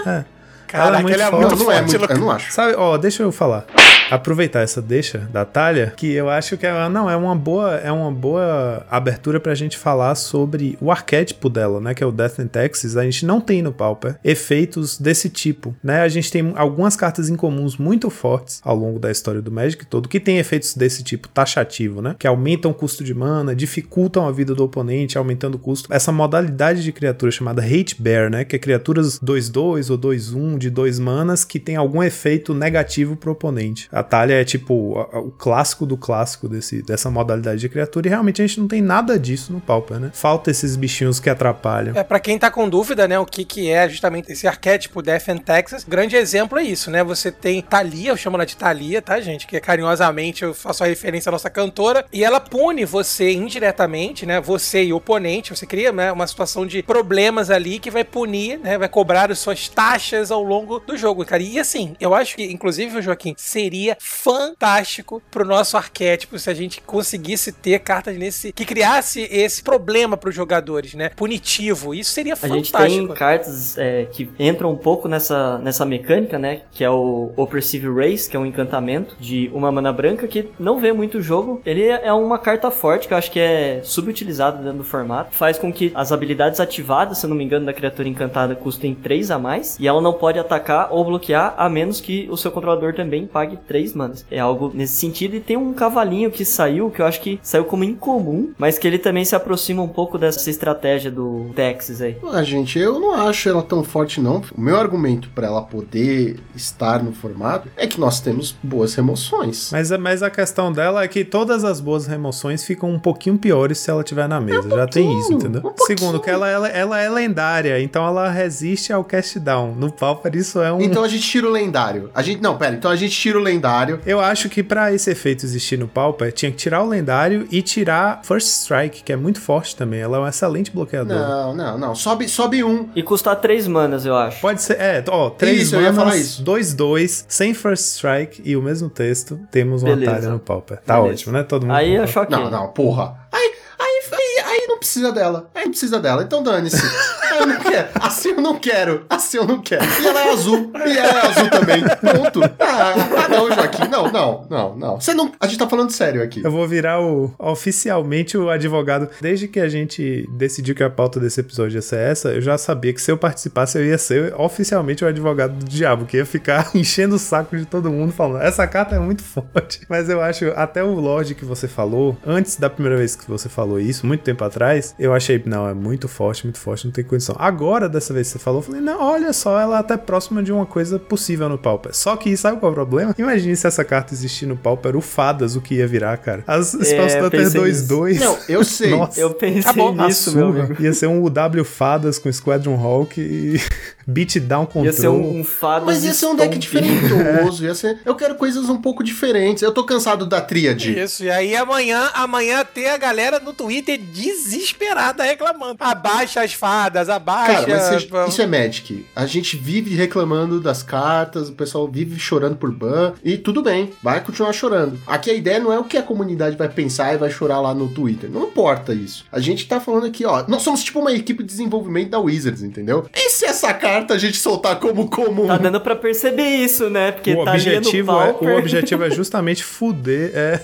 É. Caraca, muito ele é forte. muito Não, não é forte. muito, eu não acho. Sabe, ó, deixa eu falar. Aproveitar essa deixa da Talha, que eu acho que é, não, é uma boa, é uma boa abertura pra gente falar sobre o arquétipo dela, né, que é o Death and Taxes. A gente não tem no Pauper efeitos desse tipo, né? A gente tem algumas cartas incomuns muito fortes ao longo da história do Magic todo que tem efeitos desse tipo taxativo, né? Que aumentam o custo de mana, dificultam a vida do oponente, aumentando o custo. Essa modalidade de criatura chamada Hate Bear, né, que é criaturas 2-2 ou 2-1 de dois manas que tem algum efeito negativo pro oponente. A Talha é tipo a- a- o clássico do clássico desse, dessa modalidade de criatura e realmente a gente não tem nada disso no Pauper, né? Falta esses bichinhos que atrapalham. É, pra quem tá com dúvida, né, o que que é justamente esse arquétipo Death and Texas, grande exemplo é isso, né? Você tem Thalia, eu chamo ela de Thalia, tá, gente? Que carinhosamente eu faço a referência à nossa cantora, e ela pune você indiretamente, né? Você e o oponente, você cria né, uma situação de problemas ali que vai punir, né? Vai cobrar as suas taxas ao longo do jogo, cara. E assim, eu acho que, inclusive, Joaquim, seria fantástico pro nosso arquétipo se a gente conseguisse ter cartas nesse. que criasse esse problema pros jogadores, né? Punitivo. Isso seria A gente fantástico. tem cartas é, que entram um pouco nessa, nessa mecânica, né? Que é o Oppressive Race, que é um encantamento de uma mana branca que não vê muito jogo. Ele é uma carta forte, que eu acho que é subutilizada dentro do formato. Faz com que as habilidades ativadas, se eu não me engano, da criatura encantada custem 3 a mais. E ela não pode atacar ou bloquear, a menos que o seu controlador também pague 3 manas. É algo nesse sentido. E tem um cavalinho que saiu, que eu acho que saiu como incomum, mas que ele também se aproxima um pouco dessa estratégia do Texas aí. Ah, gente, eu não acho ela tão forte, não. O meu argumento pra ela poder estar no formato é que nós temos boas remoções. Mas, a- mas a questão dela é que todas as boas remoções ficam um pouquinho piores se ela tiver na mesa. Já tem isso, entendeu? um. Segundo, que ela, ela, ela é lendária, então ela resiste ao cast down. No Pauper isso é um... Então a gente tira o lendário. A gente. Não, pera, então a gente tira o lendário. Lendário. Eu acho que pra esse efeito existir no Pauper, tinha que tirar o lendário e tirar First Strike, que é muito forte também. Ela é um excelente bloqueador. Não, não, não. Sobe, sobe um. E custar 3 manas, eu acho. Pode ser, é, ó, 3 Isso, eu ia falar manas, isso. 2, 2, sem First Strike e o mesmo texto, temos uma Beleza. talha no Pauper. Tá Beleza. ótimo, né? Todo mundo Aí eu concorda. choquei. Não, não, porra. Aí, aí, aí, aí não precisa dela. Aí não precisa dela. Então dane-se. [laughs] eu não quero. Assim eu não quero. Assim eu não quero. E ela é azul. E ela é azul também. Pronto. Ah, ah, não, Joaquim. Não, não, não, não. Você não. A gente tá falando sério aqui. Eu vou virar o, oficialmente o advogado. Desde que a gente decidiu que a pauta desse episódio ia ser essa, eu já sabia que se eu participasse, eu ia ser oficialmente o advogado do diabo, que ia ficar [laughs] enchendo o saco de todo mundo falando: essa carta é muito forte. [laughs] Mas eu acho, até o Lorde que você falou, antes da primeira vez que você falou isso, muito tempo atrás, eu achei, não, é muito forte, muito forte, não tem condição. Agora, dessa vez que você falou, eu falei: não, olha só, ela é até próxima de uma coisa possível no Pauper. Só que sabe qual é o problema? Imagine se essa carta existir no Pauper, o Fadas, o que ia virar, cara. As Spellstutter pensei 2-2. Não, eu sei. [laughs] Nossa, Eu pensei Acabou. a nisso, meu amigo. Ia ser um UW Fadas com Squadron Hawk e Beatdown Control. Ia ser um, um fado Mas ia ser um deck diferentoso. [laughs] Ia ser... Eu quero coisas um pouco diferentes. Eu tô cansado da tríade. Isso, e aí amanhã, amanhã tem a galera no Twitter desesperada reclamando. Abaixa as fadas, abaixa. Cara, mas você- isso é Magic. A gente vive reclamando das cartas, o pessoal vive chorando por ban, e tudo bem, vai continuar chorando. Aqui a ideia não é o que a comunidade vai pensar e vai chorar lá no Twitter. Não importa isso. A gente tá falando aqui, ó, nós somos tipo uma equipe de desenvolvimento da Wizards, entendeu? E se essa carta a gente soltar como comum? Tá dando pra perceber isso, né? Porque O tá ali objetivo, no é, o objetivo é justamente [laughs] fuder. É.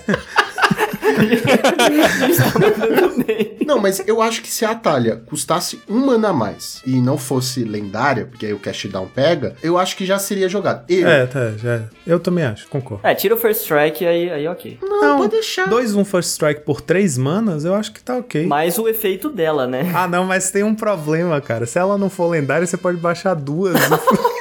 [laughs] Não, mas eu acho que se a Atalha custasse um mana a mais e não fosse lendária, porque aí o Cash Down pega, eu acho que já seria jogado. Eu. é, tá, já. Eu também acho, concordo. É, tira o First Strike aí, aí ok. Não, pode deixar. 2 um First Strike por 3 manas, eu acho que tá ok. Mais o efeito dela, né? Ah, não, mas tem um problema, cara. Se ela não for lendária, você pode baixar duas. [laughs]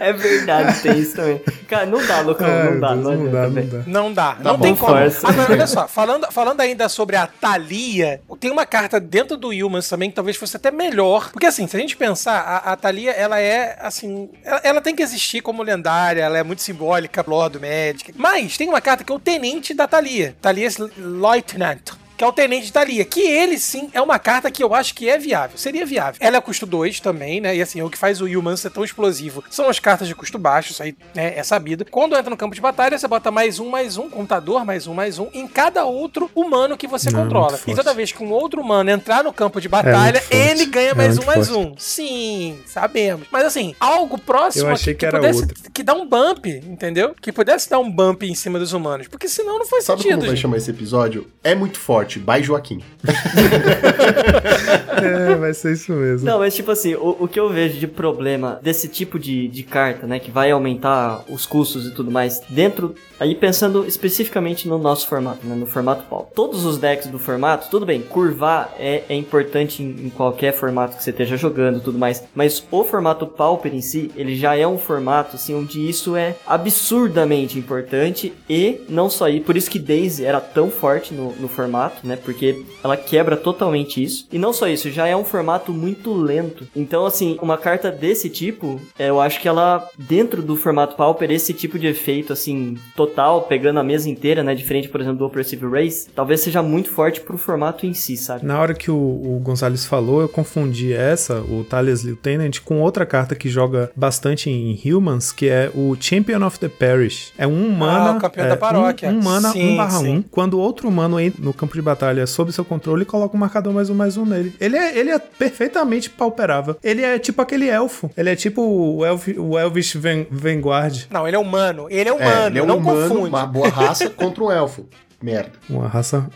[laughs] É verdade, tem isso também. Cara, não dá, Lucão, Ai, não dá, Deus, não, não dá, não dá. Não dá, Tá não bom, tem como. força. Agora, olha só, falando, falando ainda sobre a Thalia, tem uma carta dentro do Humans também que talvez fosse até melhor. Porque assim, se a gente pensar, a, a Thalia, ela é, assim, ela, ela tem que existir como lendária, ela é muito simbólica, lore do Magic. Mas tem uma carta que é o Tenente da Thalia, Thalia's Lieutenant. Que é o Tenente de Thalia, que ele sim é uma carta que eu acho que é viável, seria viável. Ela é custo 2 também, né? E assim, o que faz o Human ser tão explosivo são as cartas de custo baixo, isso aí né, é sabido. Quando entra no campo de batalha, você bota mais um, mais um, contador, mais um, mais um, em cada outro humano que você Não, é controla. E toda vez que um outro humano entrar no campo de batalha, forte. ele ganha É mais um, mais forte. um. Sim, sabemos. Mas assim, algo próximo Eu achei aqui que era pudesse, outro. que dá um bump, entendeu? Que pudesse dar um bump em cima dos humanos. Porque senão não faz Sabe sentido. como vai gente. chamar esse episódio? É muito forte. By Joaquim. [laughs] É, vai ser isso mesmo. Não, mas tipo assim, o, o que eu vejo de problema desse tipo de, de carta, né, que vai aumentar os custos e tudo mais, dentro, aí pensando especificamente no nosso formato, né, no formato pau. Todos os decks do formato, tudo bem, curvar é, é importante em, em qualquer formato que você esteja jogando e tudo mais, mas o formato Pauper em si, ele já é um formato, assim, onde isso é absurdamente importante e não só aí, por isso que Daisy era tão forte no, no formato, né, porque ela quebra totalmente isso. E não só isso, já é um formato muito lento. Então, assim, uma carta desse tipo, é, eu acho que ela, dentro do formato Pauper, esse tipo de efeito, assim, total, pegando a mesa inteira, né, diferente, por exemplo, do Oppressive Race, talvez seja muito forte pro formato em si, sabe? Na hora que o, o Gonzalez falou, eu confundi essa, o Thalia's Lieutenant, com outra carta que joga bastante em Humans, que é o Champion of the Parish. É um mana. Ah, o campeão é, da paróquia. Um, um mana, Sim, 1 barra sim. 1. Quando outro humano entra no campo de batalha sob seu controle, coloca um marcador mais um mais um nele. Ele é, ele é perfeitamente pauperável. Ele é tipo aquele elfo. Ele é tipo o, Elf, o Elvish Van- Vanguard. Não, ele é humano. Ele é É, humano, ele é um não humano, confunde. uma boa raça [laughs] contra um elfo. Merda. Uma raça.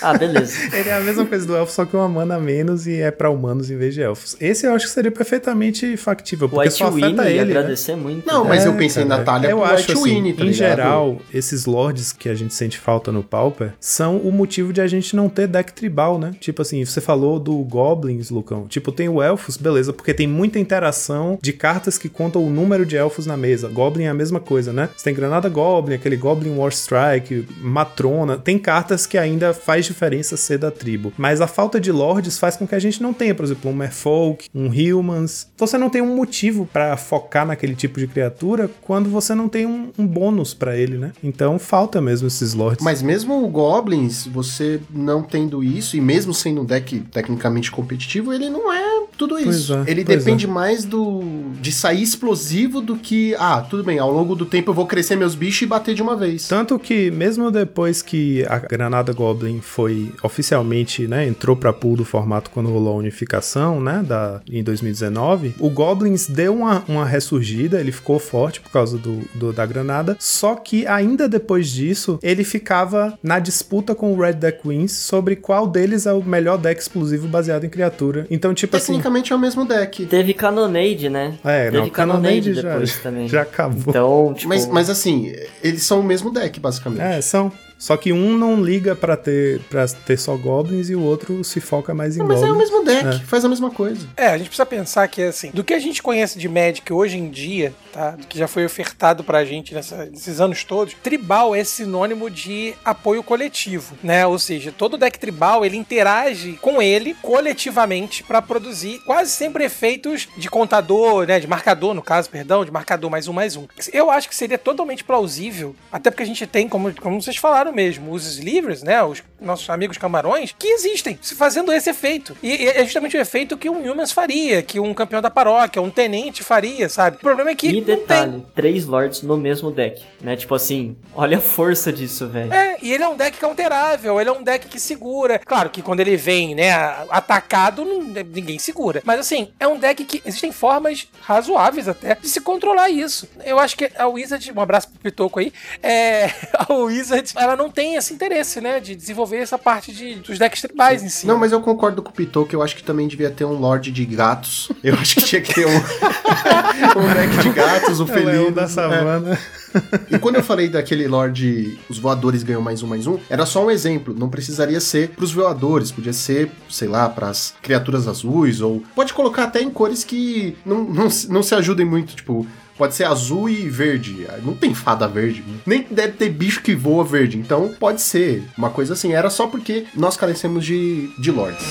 Ah, beleza. [laughs] Ele é a mesma coisa do elfo, só que uma mana a menos e é pra humanos em vez de elfos. Esse eu acho que seria perfeitamente factível, O porque White só afeta ia ele. né? agradecer muito. Não, mas É, eu pensei cara, na Thalia eu acho White assim, Winnie, tá Em ligado? geral, esses lords que a gente sente falta no Pauper são o motivo de a gente não ter deck tribal, né? Tipo assim, você falou do Goblins, Lucão. Tipo, tem o Elfos, beleza, porque tem muita interação de cartas que contam o número de elfos na mesa. Goblin é a mesma coisa, né? Você tem Granada Goblin, aquele Goblin War Strike, Tem cartas que ainda faz diferença ser da tribo, mas a falta de lords faz com que a gente não tenha, por exemplo, um Merfolk, um Humans. Você não tem um motivo pra focar naquele tipo de criatura quando você não tem um, um bônus pra ele, né? Então falta mesmo esses lords. Mas mesmo o Goblins, você não tendo isso, e mesmo sendo um deck tecnicamente competitivo, ele não é tudo isso. é, ele depende mais do de sair explosivo do que, ah, tudo bem, ao longo do tempo eu vou crescer meus bichos e bater de uma vez. Tanto que, mesmo depois que a Granada Goblin foi oficialmente, né, entrou pra pool do formato quando rolou a unificação, né, da, em 2019, o Goblins deu uma, uma ressurgida, ele ficou forte por causa do, do- da Granada, só que ainda depois disso, ele ficava na disputa com o Red Deck Wins sobre qual deles é o melhor deck explosivo baseado em criatura. Então, tipo assim... Tecnicamente é o mesmo deck. Teve Canonade, né? É, Teve não, Canonade já, depois também. [laughs] já acabou. Então, tipo... Mas, mas assim, eles são o mesmo deck, basicamente. É, são. Só que um não liga pra ter, pra ter só goblins e o outro se foca mais em Não, mas é o goblins. mesmo deck, É. faz a mesma coisa. É, a gente precisa pensar que, assim, do que a gente conhece de Magic hoje em dia, tá? Do que já foi ofertado pra gente nessa- nesses anos todos, tribal é sinônimo de apoio coletivo, né? Ou seja, todo deck tribal, ele interage com ele coletivamente pra produzir quase sempre efeitos de contador, né? De marcador, no caso, perdão, de marcador mais um, mais um. Eu acho que seria totalmente plausível, até porque a gente tem, como, como vocês falaram mesmo, os slivers, né? Os nossos amigos camarões, que existem, se fazendo esse efeito. E é justamente o efeito que um Humans faria, que um campeão da paróquia, um tenente faria, sabe? O problema é que E não tem. detalhe, três lords no mesmo deck, né? Tipo assim, olha a força disso, velho. É, e ele é um deck counterável, ele é um deck que segura. Claro que quando ele vem, né, atacado, ninguém segura. Mas assim, é um deck que existem formas razoáveis até de se controlar isso. Eu acho que a Wizard, um abraço pro Pitoco aí, é, [laughs] a Wizard, ela não tem esse interesse, né, de desenvolver essa parte de, dos decks tribais em si. Não, mas eu concordo com o Pitou que eu acho que também devia ter um Lorde de gatos. [laughs] Eu acho que tinha que ter um, [laughs] um deck de gatos, o [laughs] É felino. da savana. E quando eu falei daquele Lorde, os voadores ganham mais um, mais um, era só um exemplo. Não precisaria ser pros voadores, podia ser, sei lá, pras criaturas azuis, ou pode colocar até em cores que não, não, se- não se ajudem muito, tipo. Pode ser azul e verde. Não tem fada verde. Nem deve ter bicho que voa verde. Então pode ser uma coisa assim. Era só porque nós carecemos de, de lords.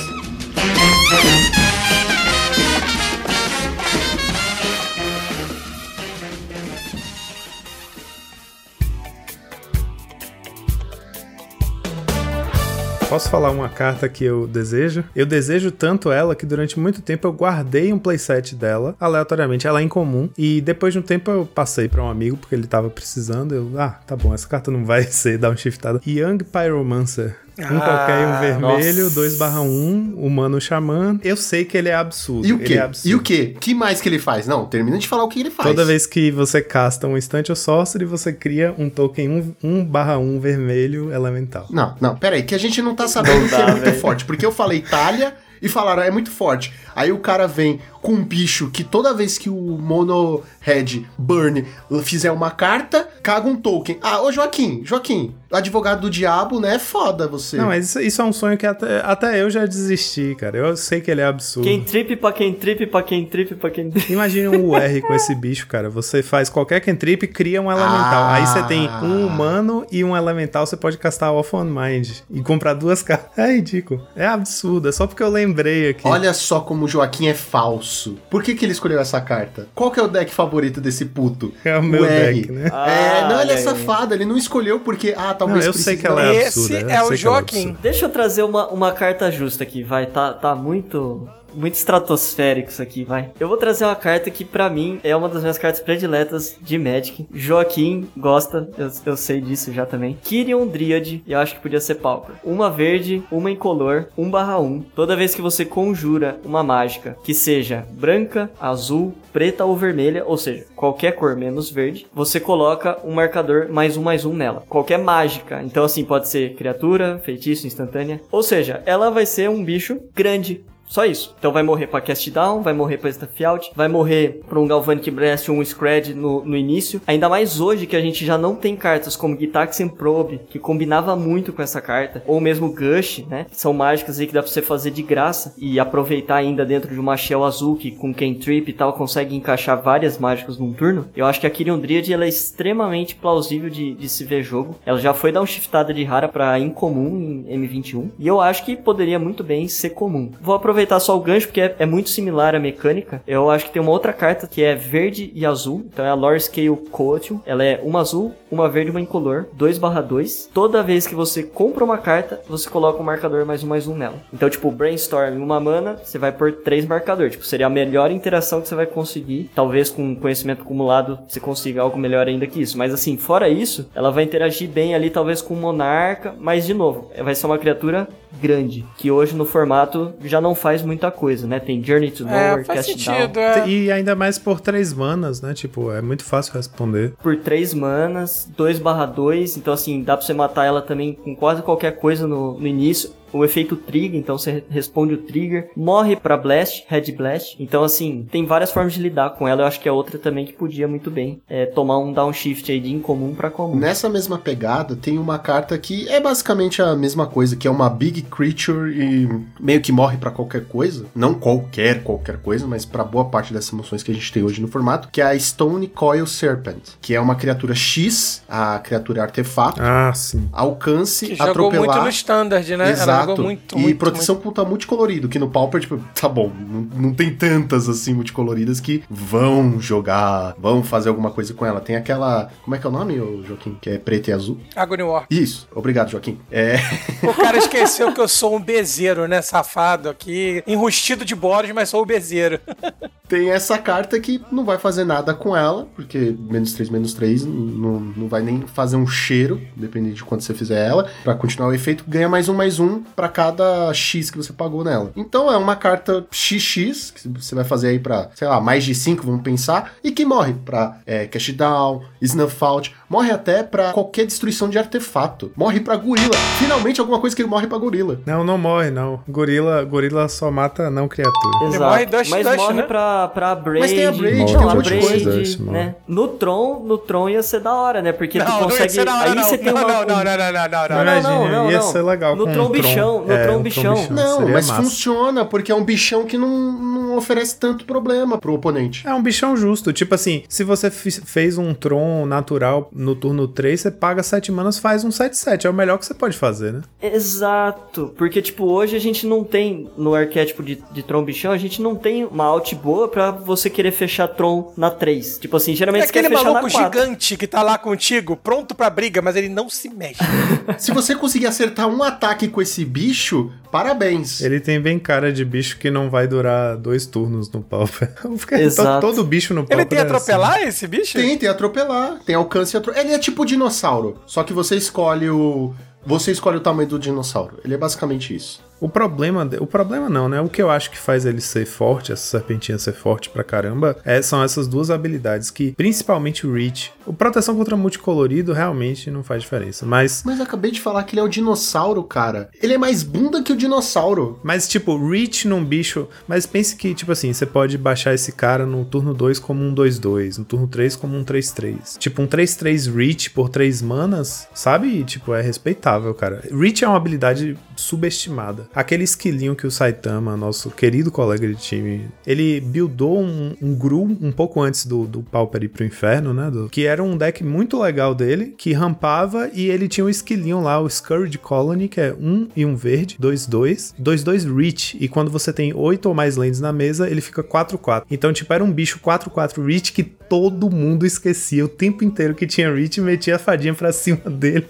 Posso falar uma carta que eu desejo? Eu desejo tanto ela que durante muito tempo eu guardei um playset dela, aleatoriamente, ela é incomum. E depois de um tempo eu passei pra um amigo porque ele tava precisando. Eu, ah, tá bom, essa carta não vai [laughs] ser dar um shiftada. Young Pyromancer. Um Ah, qualquer e um vermelho, nossa. 2 barra 1, humano xamã. Eu sei que ele é absurdo. E o Ele quê? é absurdo. E o quê? que mais que ele faz? Não, termina de falar o que ele faz. Toda vez que você casta um instante ou sorcery, você cria um token 1 barra 1 vermelho elemental. Não, não, peraí, que a gente não tá sabendo Não que é muito velho. forte. Porque eu falei Itália e falaram, é muito forte. Aí o cara vem com um bicho que toda vez que o Mono Red Burn fizer uma carta, caga um token. Ah, ô Joaquim, Joaquim, advogado do diabo, né? É foda você. Não, mas isso, isso é um sonho que até, até eu já desisti, cara. Eu sei que ele é absurdo. Quem trip pra quem trip pra quem trip pra quem trip. Imagine um [laughs] UR com esse bicho, cara. Você faz qualquer cantrip e cria um elemental. Ah. Aí você tem um humano e um elemental, você pode castar Off on Mind e comprar duas [laughs] cartas. É ridículo. É absurdo. É só porque eu lembrei aqui. Olha só como o Joaquim é falso. Por que, que ele escolheu essa carta? Qual que é o deck favorito desse puto? É o meu R. deck, né? é, Ah, não, ele é aí. safado. Ele não escolheu porque, ah, Não, eu sei que ela é Esse absurda. eu é o ela Joaquim. absurda. Deixa eu trazer uma, uma carta justa aqui, vai. Tá, tá muito. Muito estratosférico isso aqui, vai. Eu vou trazer uma carta que, pra mim, é uma das minhas cartas prediletas de Magic. Joaquim gosta, eu, eu sei disso já também. Kyrion Dryad, eu acho que podia ser pauper. Uma verde, uma incolor, 1 barra 1. Toda vez que você conjura uma mágica que seja branca, azul, preta ou vermelha, ou seja, qualquer cor menos verde, você coloca um marcador mais um mais um nela. Qualquer mágica. Então, assim, pode ser criatura, feitiço, instantânea. Ou seja, ela vai ser um bicho grande. Só isso. Então vai morrer pra Cast Down, vai morrer pra Out, vai morrer pra um Galvanic ou um Scred no, no início. Ainda mais hoje que a gente já não tem cartas como Gitaxian Probe, que combinava muito com essa carta, ou mesmo Gush, né? São mágicas aí que dá pra você fazer de graça e aproveitar ainda dentro de uma Shell azul que com Trip e tal consegue encaixar várias mágicas num turno. Eu acho que a Kyrian Dryad ela é extremamente plausível de, de se ver jogo. Ela já foi dar um shiftada de rara pra incomum em M21 e eu acho que poderia muito bem ser comum. Vou aproveitar só o gancho porque é, é muito similar à mecânica. Eu acho que tem uma outra carta que é verde e azul, então é a Lore Scale Coatium. Ela é uma azul, uma verde e uma incolor, 2/2. Toda vez que você compra uma carta, você coloca um marcador mais um mais um nela. Então, tipo, Brainstorm, uma mana, você vai por três marcadores. Tipo, seria a melhor interação que você vai conseguir. Talvez com conhecimento acumulado você consiga algo melhor ainda que isso. Mas assim, fora isso, ela vai interagir bem ali, talvez com o Monarca. Mas, de novo, vai ser uma criatura grande. Que hoje no formato já não faz muita coisa, né? Tem Journey to Nowhere, É, faz Cast sentido. Down. É. E ainda mais por três manas, né? Tipo, é muito fácil responder. Por 3 manas, 2/2, então assim, dá pra você matar ela também com quase qualquer coisa no, no início. O efeito trigger, então você responde o trigger, morre pra blast, head blast. Então assim, tem várias formas de lidar com ela. Eu acho que é outra também que podia muito bem é, tomar um downshift aí de incomum pra comum. Nessa mesma pegada, tem uma carta que é basicamente a mesma coisa, que é uma Big Creature e meio que morre pra qualquer coisa. Não qualquer, qualquer coisa, mas pra boa parte dessas emoções que a gente tem hoje no formato, que é a Stone Coil Serpent, que é uma criatura X, a criatura artefato, Ah, sim. alcance, Que jogou atropelar... muito no standard, né? Ela Exato. muito, e muito, proteção contra multicolorido, que no Pauper, tipo, tá bom, não, não tem tantas assim multicoloridas que vão jogar, vão fazer alguma coisa com ela. Tem aquela. Como é que é o nome, Joaquim? Que é preto e azul? muito. Agony War. Isso, obrigado, Joaquim. É. [laughs] O cara esqueceu que eu sou um bezeiro, né? Safado aqui. Enrustido de Boros, mas sou o bezeiro. [laughs] Tem essa carta que não vai fazer nada com ela, porque menos 3, menos 3 não, não vai nem fazer um cheiro, dependendo de quanto você fizer ela. Pra continuar o efeito, ganha mais um, mais um pra cada X que você pagou nela. Então é uma carta XX, que você vai fazer aí pra, sei lá, mais de 5, vamos pensar, e que morre pra é, Cash Down, Snuff Out, morre até pra qualquer destruição de artefato. Morre pra gorila. Finalmente alguma coisa que ele morre pra gorila. Não, não morre, não. Gorila, gorila só mata não criatura. Exato. morre Dust Mas Dust, morre né? pra, pra Braid. Mas tem a Braid, não, tem um monte de coisa, né? No Tron, no Tron ia ser da hora, né? Porque tu Não, não ia consegue. ser da hora, aí não. você tem não, uma. não, não, um- não, não, não, não, não, Não, não. não, Imagina, não, ia não. ser legal No com Tron um bichão, no é, Tron um bichão. Não, Seria mas massa. funciona, porque é um bichão que não, não oferece tanto problema pro oponente. É um bichão justo. Tipo assim, se você fez um Tron natural no turno 3, você paga 7 manas, faz um 7-7. É o melhor que você pode fazer, né? Exato. Porque, tipo, hoje a gente não tem, no arquétipo de, de Tron bichão, a gente não tem uma alt boa pra você querer fechar Tron na 3. Tipo assim, É geralmente você quer aquele fechar maluco na 4. gigante que tá lá contigo, pronto pra briga, mas ele não se mexe. [laughs] Se você conseguir acertar um ataque com esse bicho, parabéns. Ele tem bem cara de bicho que não vai durar dois turnos no Pauper. [laughs] Exato. to- Todo bicho no Pauper. Ele tem é atropelar esse bicho? Tem, tem atropelar, tem alcance e atro... Ele é tipo dinossauro, só que você escolhe o. Você escolhe o tamanho do dinossauro. Ele é basicamente isso. O problema, o problema não, né? O que eu acho que faz ele ser forte, essa serpentinha ser forte pra caramba, é- são essas duas habilidades que, principalmente o Reach, o proteção contra multicolorido realmente não faz diferença, mas Mas eu acabei de falar que ele é o dinossauro, cara. Ele é mais bunda que o dinossauro. mas tipo, Reach num bicho, mas pense que tipo assim, você pode baixar esse cara no turno 2 como um 2-2, no turno 3 como um 3-3. Tipo um 3-3 Reach por 3 manas, sabe? Tipo, é respeitável, cara. Reach é uma habilidade subestimada. Aquele esquilinho que o Saitama, nosso querido colega de time, ele buildou um, um Gru um pouco antes do, do Pauper ir pro inferno, né? do- que era um deck muito legal dele, que rampava e ele tinha um esquilinho lá, o Scourge Colony, que é um e um verde, 2-2, 2-2 Reach. E quando você tem 8 ou mais lands na mesa, ele fica 4-4. Então, tipo, era um bicho 4-4 Reach que todo mundo esquecia o tempo inteiro que tinha Reach e metia a fadinha pra cima [laughs] dele.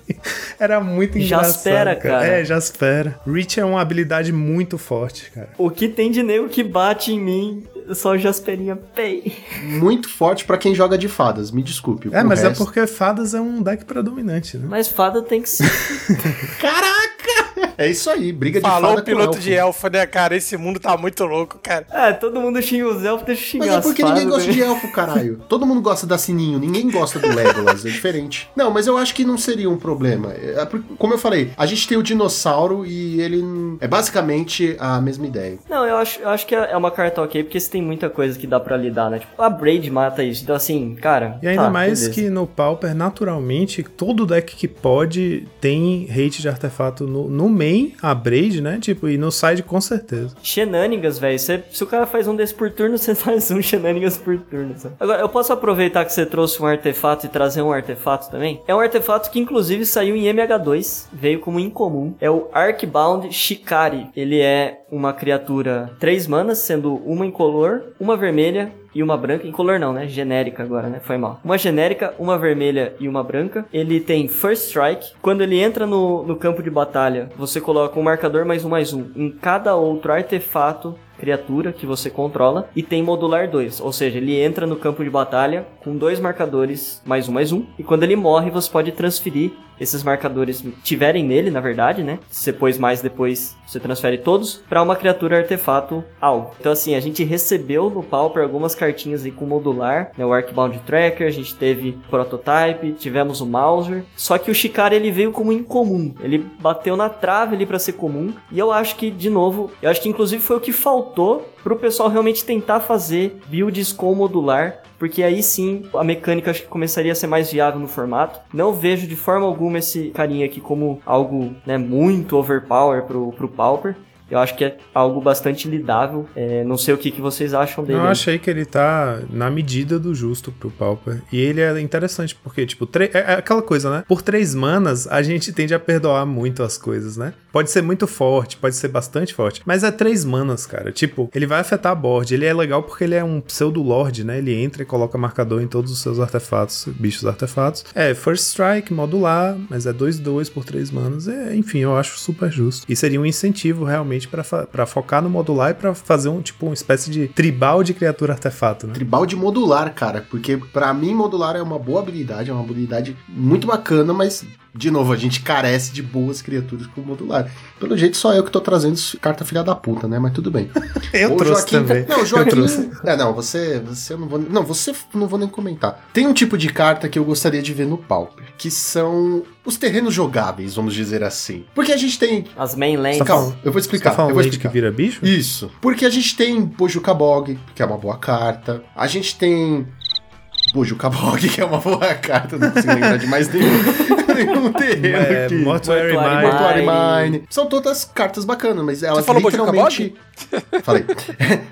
era muito engraçado. Jaspera, cara. É, Jaspera. Reach é uma habilidade muito forte, cara. O que tem de nego que bate em mim, só Jasperinha Pei. Muito forte pra quem joga de fadas, me desculpe. É, mas é resto- porque fadas é um deck predominante, né? Mas fada tem que ser. [laughs] Caraca! É isso aí, briga de Falou fada o piloto com elfo. de elfo, né, cara? Esse mundo tá muito louco, cara. É, todo mundo xinga os elfos, deixa eu xingar Mas é as porque fadas, ninguém gosta né? de elfo, caralho. Todo mundo gosta da Sininho, ninguém gosta do Legolas, é diferente. Não, mas eu acho que não seria um problema. É por- Como eu falei, a gente tem o dinossauro e ele é basicamente a mesma ideia. Não, eu acho, eu acho que é uma carta ok, porque você tem muita coisa que dá pra lidar, né? Tipo, a Braid mata isso. Então, assim, cara. E ainda tá, mais beleza. que no Pauper, naturalmente, todo deck que pode tem hate de artefato no, no main, a Braid, né? Tipo, e no side com certeza. Shenanigans, velho. Se, o cara faz um desse por turno, [laughs] você faz um Shenanigans por turno. Sabe? Agora, eu posso aproveitar que você trouxe um artefato e trazer um artefato também? É um artefato que, inclusive, saiu em MH2, veio como incomum. É o Arcbound Shikari. Ele é uma criatura 3 manas, sendo uma incolor, uma vermelha e uma branca. Incolor não, né? Genérica agora, né? Foi mal. Uma genérica, uma vermelha e uma branca. Ele tem First Strike. Quando ele entra no, no campo de batalha, você coloca um marcador mais um mais um em cada outro artefato criatura que você controla e tem modular 2, ou seja, ele entra no campo de batalha com dois marcadores mais um mais um e quando ele morre você pode transferir esses marcadores tiverem nele, na verdade, né? Você pôs mais depois, você transfere todos para uma criatura artefato alvo. Então assim, a gente recebeu no Pauper algumas cartinhas aí com modular, né? O Arcbound Tracker, a gente teve Prototype, tivemos o Mauser, só que o Shikari ele veio como incomum. Ele bateu na trave ali para ser comum e eu acho que de novo, eu acho que inclusive foi o que faltou pro pessoal realmente tentar fazer builds com modular porque aí sim a mecânica acho que começaria a ser mais viável no formato. Não vejo de forma alguma esse carinha aqui como algo né, muito overpower pro, pro Pauper. Eu acho que é algo bastante lidável. É, não sei o que, que vocês acham dele. Eu achei que ele tá na medida do justo pro Pauper. E ele é interessante, porque, tipo, é é aquela coisa, né? Por três manas, a gente tende a perdoar muito as coisas, né? Pode ser muito forte, pode ser bastante forte. Mas é três manas, cara. Tipo, ele vai afetar a board. Ele é legal porque ele é um pseudo-lord, né? Ele entra e coloca marcador em todos os seus artefatos, bichos artefatos. É, First Strike, modular, mas é 2-2 por três manas. É, enfim, eu acho super justo. E seria um incentivo realmente pra fa- pra focar no modular e pra fazer um, tipo, uma espécie de tribal de criatura artefato, né? Tribal de modular, cara, porque pra mim modular é uma boa habilidade, é uma habilidade muito bacana, mas de novo, a gente carece de boas criaturas com modular. Pelo jeito, só eu que tô trazendo carta filha da puta, né? Mas tudo bem. [laughs] Eu O trouxe Joaquim- também. Não, o Eu Joaquim. trouxe. É, não, você, você eu não vou. Não, você não vou nem comentar. Tem um tipo de carta que eu gostaria de ver no Pauper, que são os terrenos jogáveis, vamos dizer assim. Porque a gente tem. As main lanes. Tá Calma, eu vou explicar. Tá falando eu vou que vira bicho? Isso. Porque a gente tem Bojuka Bog, que é uma boa carta. A gente tem. Bojuka Bog, [laughs] que é uma boa carta. Não consigo lembrar de mais nenhum, [laughs] nenhum terreno É, aqui. Mortuary Mortuary Mine. Mortuary Mine. Mine. São todas cartas bacanas, mas elas falou Bojuka literalmente. [laughs] Falei.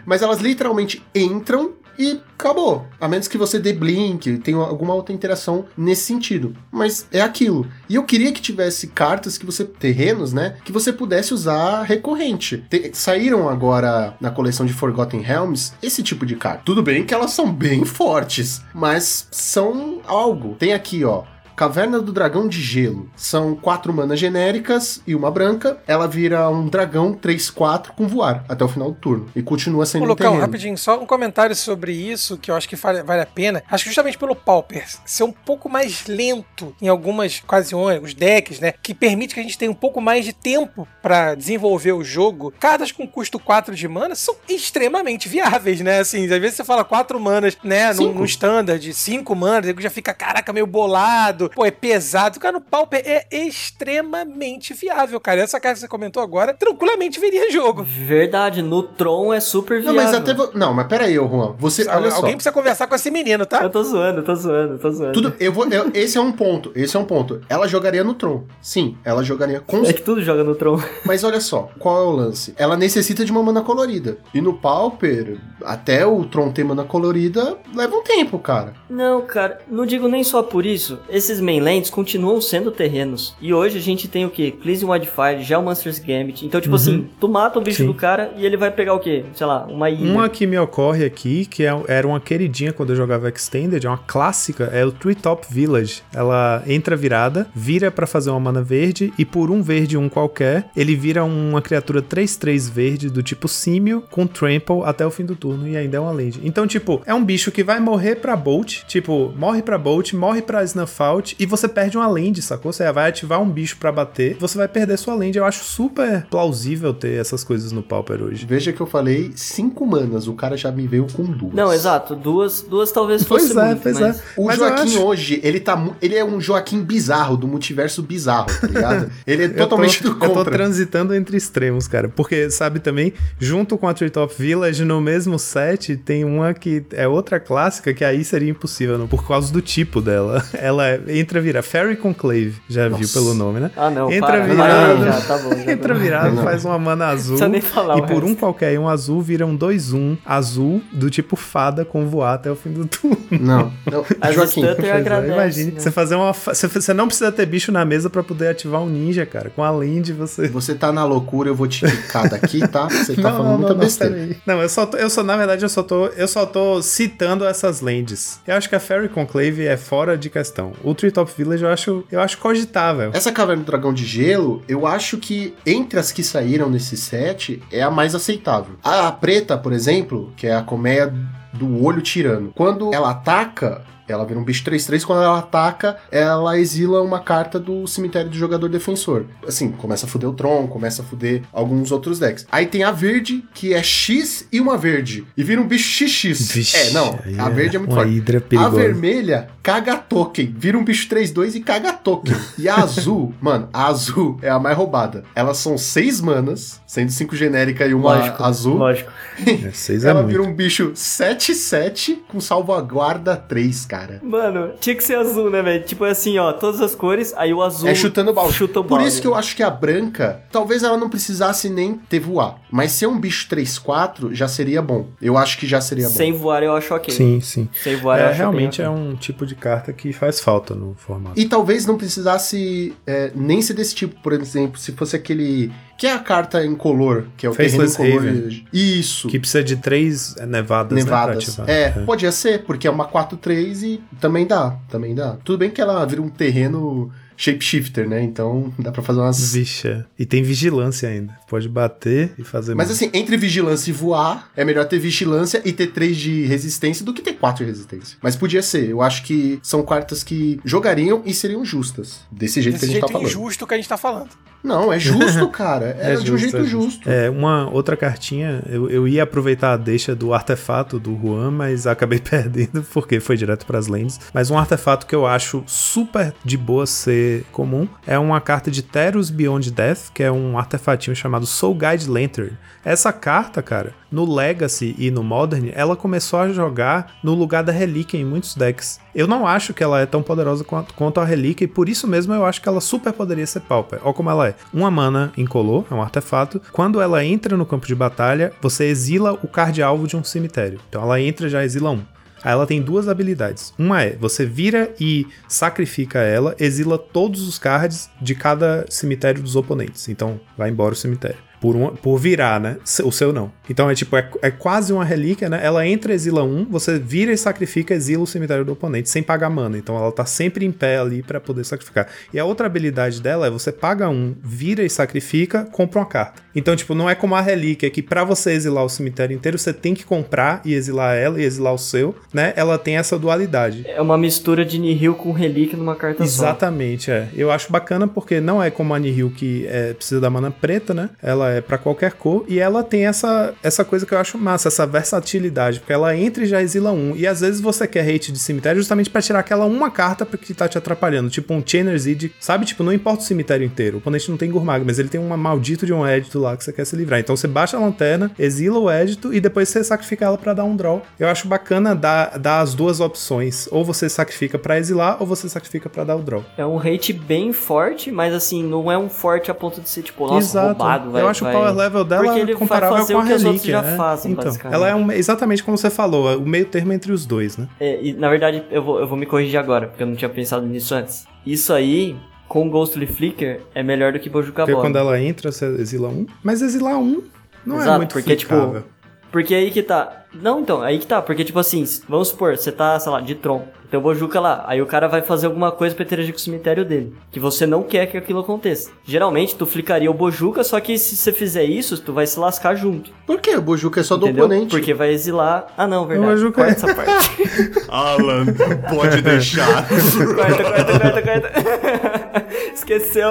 mas elas literalmente entram e acabou. A menos que você dê blink, tenha alguma outra interação nesse sentido. Mas é aquilo. E eu queria que tivesse cartas que você. terrenos, né? Que você pudesse usar recorrente. Te- saíram agora na coleção de Forgotten Realms esse tipo de carta. Tudo bem que elas são bem fortes, mas são algo. Tem aqui, ó. Caverna do Dragão de Gelo. São quatro manas genéricas e uma branca. Ela vira um dragão 3-4 com voar até o final do turno. E continua sendo Ô, um Lucão, terreno. rapidinho, só um comentário sobre isso que eu acho que vale, vale a pena. Acho que justamente pelo Pauper ser um pouco mais lento em algumas ocasiões, os decks, né? Que permite que a gente tenha um pouco mais de tempo pra desenvolver o jogo. Cartas com custo 4 de mana são extremamente viáveis, né? Assim, às vezes você fala 4 manas, né? Cinco. num standard, 5 manas, aí já fica, caraca, meio bolado. Pô, é pesado. Cara, no Pauper é extremamente viável, cara. Essa carta que você comentou agora, tranquilamente viria jogo. Verdade, no Tron é super Não, viável. mas até. vo- Não, mas pera aí, ô Juan. Você. Olha só. Alguém precisa conversar com esse menino, tá? Eu tô zoando, eu tô zoando, eu tô zoando. Tudo, eu vou, eu- esse é um ponto. Esse é um ponto. Ela jogaria no Tron. Sim, ela jogaria com. É que tudo joga no Tron. [laughs] Mas olha só, qual é o lance? Ela necessita de uma mana colorida. E no Pauper, até o Tron ter mana colorida, leva um tempo, cara. Não, cara, não digo nem só por isso. Esses mainlands continuam sendo terrenos. E hoje a gente tem o quê? Pleasing Wildfire, Geomonsters Gambit. Então, tipo Uhum. assim, tu mata o bicho Sim. do cara e ele vai pegar o quê? Sei lá, uma ilha. Uma que me ocorre aqui, que é- era uma queridinha quando eu jogava Extended, é uma clássica, é o Treetop Village. Ela entra virada, vira pra fazer uma mana verde, e por um verde um qualquer, ele vira uma criatura 3-3 verde do tipo símio, com trample até o fim do turno, e ainda é uma land. Então, tipo, é um bicho que vai morrer pra Bolt, tipo, morre pra Bolt, morre pra Snuffout, out e você perde uma land, sacou? Você vai ativar um bicho pra bater, você vai perder sua land. Eu acho super plausível ter essas coisas no Pauper hoje. Veja que eu falei cinco manas, o cara já me veio com duas. Não, exato. Duas, duas talvez Pois fosse é, muito, pois mas... é. O Mas Joaquim acho- hoje, ele tá. Ele é um Joaquim bizarro, do multiverso bizarro, tá ligado? [laughs] Ele é totalmente eu do tô, eu tô contra. transitando entre extremos, cara. Porque, sabe, também, junto com a Treetop Village, no mesmo set, tem uma que é outra clássica que aí seria impossível, não, por causa do tipo dela. [laughs] Ela é- entra vira Fairy Conclave, já viu Nossa. pelo nome, né? Ah, não, Entra para. virado. Para aí já, tá bom. Já [laughs] Entra tá virado, Não. faz uma mana azul. Nem falar e por um resto. qualquer, um azul vira um 2-1 azul do tipo fada com voar até o fim do turno. Não, não. [laughs] As Joaquim, é, agradece, Imagine, né? você fazer uma. Você, você não precisa ter bicho na mesa pra poder ativar um ninja, cara. Com a land você. [laughs] você tá na loucura, eu vou te quicar daqui, tá? Você tá falando muita besteira. peraí. Não, eu só, tô, eu só, na verdade, eu só, tô, eu só tô citando essas lands. Eu acho que a Fairy Conclave é fora de questão. O Treetop Village eu acho, eu acho cogitável. Essa Caverna do Dragão de Gelo, eu acho que entre as que saíram nesse set, é a mais aceitável. A preta, por exemplo, que é a colmeia do olho tirano. Quando ela ataca, ela vira um bicho 3-3. Quando ela ataca, ela exila uma carta do cemitério do jogador defensor. Assim, começa a fuder o Tron, começa a fuder alguns outros decks. Aí tem a verde, que é X e uma verde. E vira um bicho XX. Vixe, é, não. A verde é muito forte. hidra A vermelha caga token, vira um bicho 3-2 e caga token. E a azul, [laughs] mano, a azul é a mais roubada. Elas são seis manas, sendo cinco genérica e uma Lógico, azul. lógico. [laughs] É, seis é Ela muito. vira um bicho 7-7 com salvaguarda 3, cara. Mano, tinha que ser azul, né, velho? Tipo assim, ó, todas as cores, aí o azul É chutando o balde. chuta o Por balde. isso que eu acho que a branca, talvez ela não precisasse nem ter voar. Mas ser um bicho 3-4 já seria bom. Eu acho que já seria bom. Sem voar eu acho ok. Sim, sim. Sem voar eu É, acho realmente é um tipo de carta que faz falta no formato. E talvez não precisasse é, nem ser desse tipo, por exemplo, se fosse aquele. Que é a carta incolor, que é o Faceless terreno incolor. Haven. Isso. Que precisa de três nevadas, Nevadas. né, ativar. é, podia ser, porque é uma 4-3 e também dá, também dá. Tudo bem que ela vira um terreno shapeshifter, né? Então dá pra fazer umas. Vixe, é. e tem vigilância ainda. Pode bater e fazer Mas mal. assim, entre vigilância e voar, é melhor ter vigilância e ter 3 de resistência do que ter 4 de resistência. Mas podia ser. Eu acho que são cartas que jogariam e seriam justas. Desse jeito Desse que a gente jeito tá falando. injusto que a gente tá falando. Não, é justo, [laughs] cara. É, de um justo, jeito é justo. É, uma outra cartinha, eu, eu ia aproveitar a deixa do artefato do Juan, mas acabei [laughs] perdendo porque foi direto pras lands. Mas um artefato que eu acho super de boa ser comum é uma carta de Teros Beyond Death, que é um artefatinho chamado Soul Guide Lantern. Essa carta, cara, no Legacy e no Modern, ela começou a jogar no lugar da Relíquia em muitos decks. Eu não acho que ela é tão poderosa quanto, quanto a Relíquia, e por isso mesmo eu acho que ela super poderia ser Pauper. Olha como ela é. Uma mana incolor, é um artefato. Quando ela entra no campo de batalha, você exila o card alvo de um cemitério. Então ela entra e já exila um. Aí ela tem duas habilidades. Uma é, você vira e sacrifica ela, exila todos os cards de cada cemitério dos oponentes. Então, vai embora o cemitério. Por, uma, por virar, né? O seu não. Então é tipo, é, é quase uma relíquia, né? Ela entra, exila um, você vira e sacrifica, exila o cemitério do oponente, sem pagar mana. Então ela tá sempre em pé ali pra poder sacrificar. E a outra habilidade dela é você paga um, vira e sacrifica, compra uma carta. Então, tipo, não é como a relíquia que pra você exilar o cemitério inteiro, você tem que comprar e exilar ela e exilar o seu, né? Ela tem essa dualidade. É uma mistura de Nihil com relíquia numa carta só. Exatamente, é. Eu acho bacana porque não é como a Nihil que é, precisa da mana preta, né? Ela é pra qualquer cor e ela tem essa, essa coisa que eu acho massa, essa versatilidade, porque ela entra e já exila um. E às vezes você quer hate de cemitério justamente pra tirar aquela uma carta que tá te atrapalhando, tipo um Chainer's Edge, sabe? Tipo, não importa o cemitério inteiro, o oponente não tem Gurmag, mas ele tem um maldito de um Edito lá que você quer se livrar. Então você baixa a lanterna, exila o Edito e depois você sacrifica ela pra dar um draw. Eu acho bacana dar, dar as duas opções, ou você sacrifica pra exilar, ou você sacrifica pra dar o draw. É um hate bem forte, mas assim, não é um forte a ponto de ser tipo, nossa, Exato. roubado, eu acho vai... o power level dela comparável com a relíquia. já é. fazem, então, ela é um, exatamente como você falou, é o meio termo entre os dois, né? É, e, na verdade, eu vou, eu vou me corrigir agora, porque eu não tinha pensado nisso antes. Isso aí, com Ghostly Flicker, é melhor do que Bojuka Porque quando ela entra, você exila um. Mas exilar um não é Exato, muito porque, tipo, flicável. Porque aí que tá. Não, então, aí que tá. Porque, tipo assim, vamos supor, você tá, sei lá, de Tron. Tem o Bojuka lá. Aí o cara vai fazer alguma coisa pra interagir com o cemitério dele. Que você não quer que aquilo aconteça. Geralmente, tu flicaria o Bojuka, só que se você fizer isso, tu vai se lascar junto. Por quê? O Bojuka é só do entendeu? oponente. Porque vai exilar. Ah, não, verdade. Bojuka Corta é- essa parte. [laughs] Alan, pode deixar. [laughs] corta, corta, corta, corta. [laughs] Esqueceu.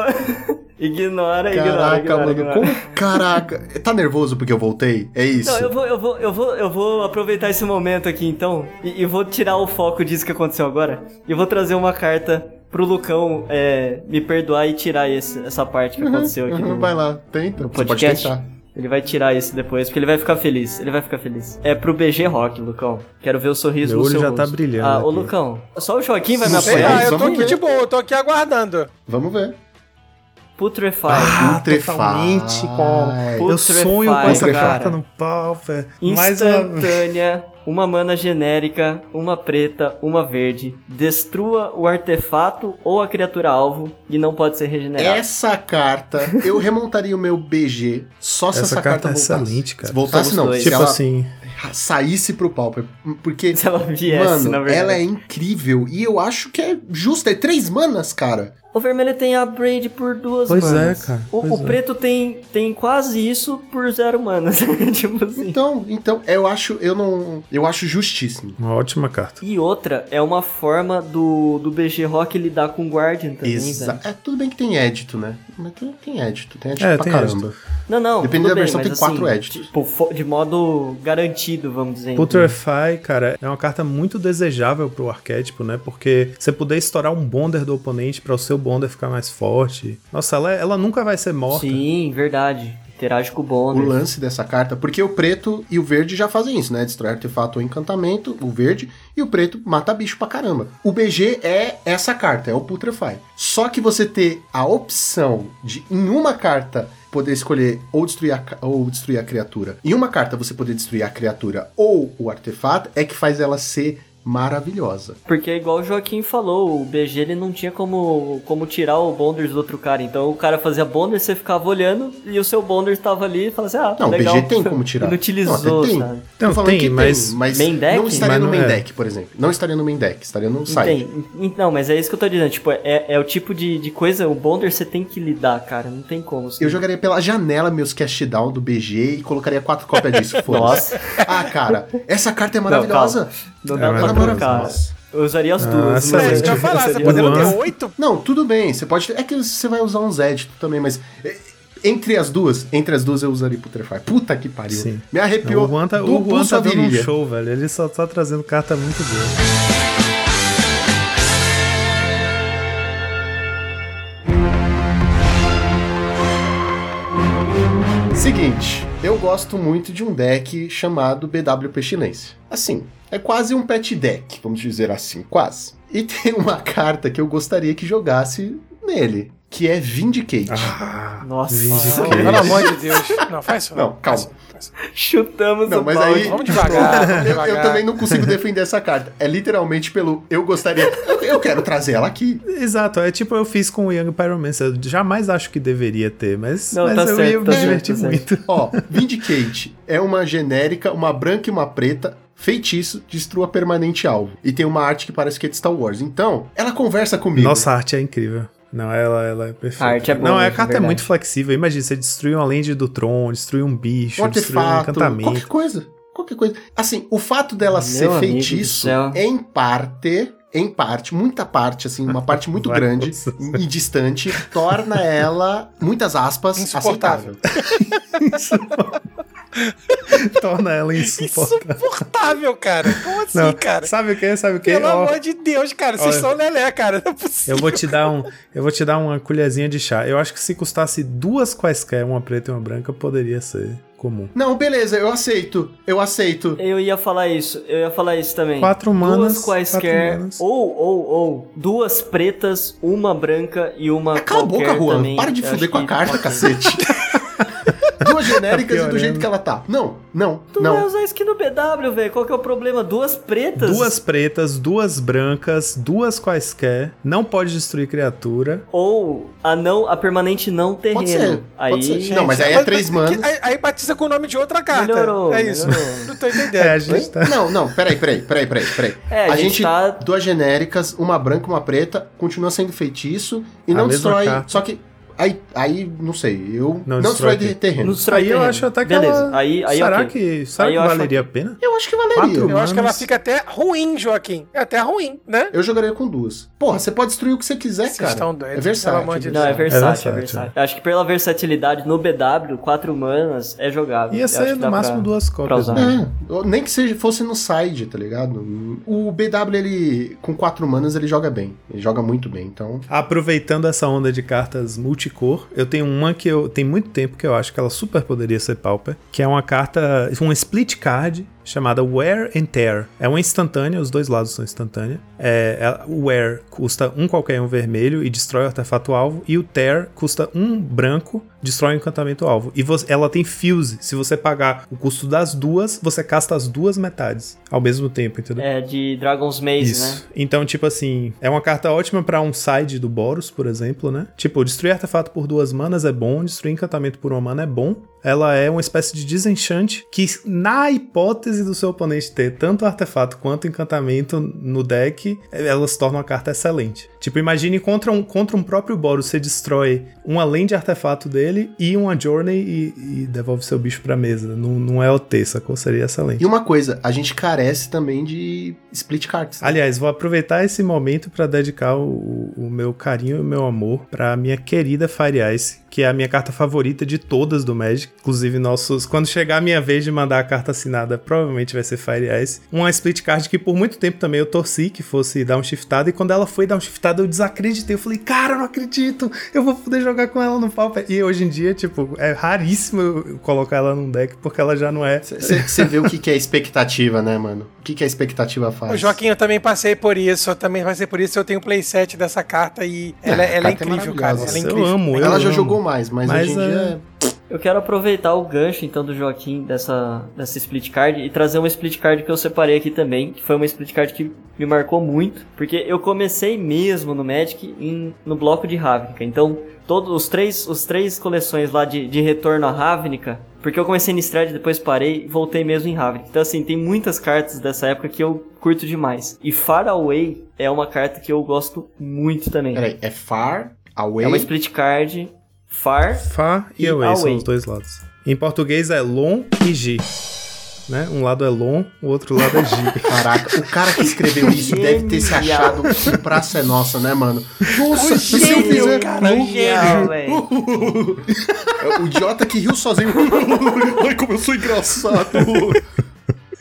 Ignora, ignora, Caraca, ignora, mano. ignora. Como... Caraca. Tá nervoso porque eu voltei? É isso? Não, eu vou, eu vou, eu vou, eu vou aproveitar esse momento aqui então e, e vou tirar o foco disso que aconteceu agora e vou trazer uma carta pro Lucão é, me perdoar e tirar esse, essa parte que aconteceu aqui Uhum, no, vai lá, tenta. Você pode podcast. tentar. Ele vai tirar esse depois, porque ele vai ficar feliz. Ele vai ficar feliz. É pro BG Rock, Lucão. Quero ver o sorriso Meu no olho seu já tá rosto. brilhando Ah, ô aqui. Lucão, só o Joaquim vai me Não sei, apoiar. lá, eu tô aqui ver. de boa, eu tô aqui aguardando. Vamos ver. Putrefy. Ah, Putrefy. totalmente. Eu Putrefy, sonho com essa carta no pau, velho. Mais uma... Instantânea, uma mana genérica, uma preta, uma verde. Destrua o artefato ou a criatura alvo e não pode ser regenerado. Essa carta, eu remontaria o meu BG só se Essa essa, carta é voltasse. excelente, cara. Se voltasse, Somos não. dois. Se Tipo ela assim, saísse pro Pauper. Porque, Se ela viesse, mano, na verdade. ela é incrível. E eu acho que é justo. É três manas, cara. O vermelho tem a Braid por duas Pois é, manas. cara, O, pois o é. preto tem, tem quase isso por zero manas. [laughs] tipo assim. Então, então, eu acho, eu não. Eu acho justíssimo. uma ótima carta. E outra, é uma forma do, do BG Rock lidar com Guardian também, Exa velho. é, tudo bem que tem édito, né? Mas tem- tem édito, tem édito É, pra tem caramba. Não, não, Dependendo da bem, versão, tem quatro assim, éditos. Tipo, de modo garantido, vamos dizer. Putrefy, cara, é uma carta muito desejável pro arquétipo, né? Porque você poder estourar um bonder do oponente para o seu bonder ficar mais forte. Nossa, ela, ela nunca vai ser morta. Sim, verdade. Interage com o O Bonder. lance dessa carta, porque o preto e o verde já fazem isso, né? Destrói artefato ou encantamento, o verde, e o preto mata bicho pra caramba. O BG é essa carta, é o Putrefy. Só que você ter a opção de, em uma carta, poder escolher ou destruir, a, ou destruir a criatura. Em uma carta você poder destruir a criatura ou o artefato, é que faz ela ser maravilhosa. Porque igual o Joaquim falou, o BG ele não tinha como, como tirar o Bonders do outro cara. Então o cara fazia Bonder, você ficava olhando e o seu Bonder estava ali e falava assim, ah, Não, o legal. BG tem como tirar. Inutilizou, Não, até tem. sabe? Não, Tô falando tem, que mas- mas Main deck? não estaria Mas no não main é. deck, por exemplo. Não estaria no main deck, estaria no side. Tem. Não, mas é isso que eu tô dizendo. Tipo, é, é o tipo de, de coisa, o Bonder você tem que lidar, cara. Não tem como. assim. Eu jogaria pela janela meus cast down do BG e colocaria quatro cópias disso, [laughs] foda-se. Nossa. Ah, cara, essa carta é Não, maravilhosa. Não É pra maravilhoso. Eu usaria as Ah, duas. mas É isso que eu ia falar, você poderia ter oito. Não, tudo bem, você pode. É que você vai usar uns edit também, mas. é, Entre as duas, entre as duas eu usaria Putrefy. Puta que pariu. Sim. Me arrepiou. o Juan tá, do o Juan tá dando um show, velho. Ele só tá trazendo carta muito boa. Seguinte, eu gosto muito de um deck chamado BW Pestilência. Assim, é quase um pet deck, vamos dizer assim, quase. E [laughs] tem uma carta que eu gostaria que jogasse nele, que é Vindicate. Ah, Nossa. Vindicate. Pelo amor de Deus. Não, faz isso. Não, calma. Faz faz. Chutamos Não, o mas balde. aí- Vamos devagar, [laughs] vamos Eu, devagar. eu também não consigo defender essa carta. É literalmente pelo eu gostaria. Eu, eu quero trazer ela aqui. Exato, é tipo eu fiz com o Young Pyromancer. Eu jamais acho que deveria ter, mas, Não, mas tá eu certo, ia tá me certo, divertir tá certo. muito. Ó, Vindicate é uma genérica, uma branca e uma preta. Feitiço, destrua permanente alvo. E tem uma arte que parece que é de Star Wars. Então, ela conversa comigo. Nossa, a arte é incrível. Não, ela, ela é perfeita. A arte é boa Não, a carta é muito flexível. Imagina, você destruir uma land do Tron, destruir um bicho, um destruir um encantamento. qualquer coisa. Qualquer coisa. Assim, o fato dela ser amigo do feitiço, céu. em parte, em parte, muita parte, assim, uma parte [laughs] muito Vai, grande nossa. e distante, torna ela, muitas aspas, Insuportável. [laughs] Torna ela insuportável. Insuportável, cara. Como assim, Não, cara? Sabe o que? Sabe o que? Pelo Ó, amor de Deus, cara. Vocês são lelé, cara. Não é possível. eu vou te dar um, eu vou te dar uma colherzinha de chá. Eu acho que se custasse duas quaisquer, uma preta e uma branca, poderia ser comum. Não, beleza, eu aceito. Eu aceito. Eu ia falar isso, eu ia falar isso também. Quatro manas, Duas quaisquer, ou, ou, ou, duas pretas, uma branca e uma Cala a boca, Juan. também. Para de fuder com a carta, cacete. [laughs] Duas genéricas [laughs] e do jeito que ela tá. Não, não, Tu vai não. usar skin no BW, velho. Qual que é o problema? Duas pretas? Duas pretas, duas brancas, duas quaisquer. Não pode destruir criatura. Ou a não, a permanente não terreno. Pode ser, Aí. pode ser. Não, mas aí é três manas. Aí, aí batiza com o nome de outra carta. Melhorou, é isso. melhorou. [laughs] Não tô entendendo. É, a gente tá. Não, não, peraí, peraí, peraí, peraí, peraí. É, a a gente gente, tá- duas genéricas, uma branca e uma preta, continua sendo feitiço e A não destrói. carta. Só que. Aí, aí, não sei, eu. Não Não, destrói destrói de terreno. Não destrói Aí eu acho até que Beleza, ela... aí, aí será ok. que, será Aí que eu acho valeria a pena? Eu acho que valeria. Quatro Eu acho que ela Manos. fica até ruim, Joaquim. É até ruim, né? Eu jogaria com duas. Porra, você pode destruir o que você quiser, Vocês cara. estão doidos, é versátil. de Não, é Deus. versátil, é versátil, versátil. Eu acho que pela versatilidade no BW, 4 manas é jogável. Ia ser no máximo pra- duas cópias. usar. né? É, nem que seja, fosse no side, tá ligado? O BW, ele, com quatro manas, ele joga bem. Ele joga muito bem, então... Aproveitando essa onda de cartas multicor, eu tenho uma que eu tem muito tempo que eu acho que ela super poderia ser Pauper, que é uma carta, um split card chamada Wear and Tear. É uma instantânea, os dois lados são instantâneas. É, o Wear custa um qualquer um vermelho e destrói o artefato alvo, e o Tear custa um branco, destrói o encantamento alvo. E você- ela tem fuse. Se você pagar o custo das duas, você casta as duas metades ao mesmo tempo, entendeu? É de Dragon's Maze, Isso. né? Então, tipo assim, é uma carta ótima pra um side do Boros, por exemplo, né? Tipo, destruir artefato por duas manas é bom, destruir encantamento por uma mana é bom. Ela é uma espécie de desenchante que, na hipótese do seu oponente ter tanto artefato quanto encantamento no deck, ela se torna uma carta excelente. Tipo, imagine contra um, contra um próprio Boros, você destrói uma lente de artefato dele e uma Journey e, e devolve seu bicho pra mesa. Não, não é OT, sacou? Seria excelente. E uma coisa, a gente carece também de split cards. Aliás, vou aproveitar esse momento para dedicar o, o meu carinho e o meu amor para minha querida Fire Ice, que é a minha carta favorita de todas do Magic. Inclusive, nossos. Quando chegar a minha vez de mandar a carta assinada, provavelmente vai ser Fire Ice. Uma split card que por muito tempo também eu torci que fosse dar um shiftado. E quando ela foi dar um shiftado, eu desacreditei. Eu falei, cara, eu não acredito. Eu vou poder jogar com ela no Pauper. E hoje em dia, tipo, é raríssimo eu colocar ela num deck, porque ela já não é. Você vê o que, que é expectativa, né, mano? O que, que a expectativa faz? Ô, Joaquim, eu também passei por isso. Eu também passei por isso. Eu tenho um playset dessa carta e ela, É, ela é é incrível, cara. Ela é eu incrível. amo, eu Ela já amo. jogou mais, mas, Mas, hoje em é- dia... Eu quero aproveitar o gancho então do Joaquim dessa, dessa split card e trazer uma split card que eu separei aqui também, que foi uma split card que me marcou muito, porque eu comecei mesmo no Magic em, no bloco de Ravnica. Então, todos os três, os três coleções lá de, de retorno a Ravnica, porque eu comecei no Strad, depois parei e voltei mesmo em Ravnica. Então, assim, tem muitas cartas dessa época que eu curto demais. E Far Away é uma carta que eu gosto muito também. Peraí, é far, away... É uma split card Far Far e, E away, são away. os dois lados. Em português é long e G. Né? Um lado é long, o outro lado é G. [laughs] Caraca, o cara que escreveu [laughs] isso deve ter se achado que praça é nossa, né, mano? Nossa, se eu Gênio, fizer... cara, genial, velho. [laughs] É O idiota que riu sozinho. Ai, como eu sou engraçado.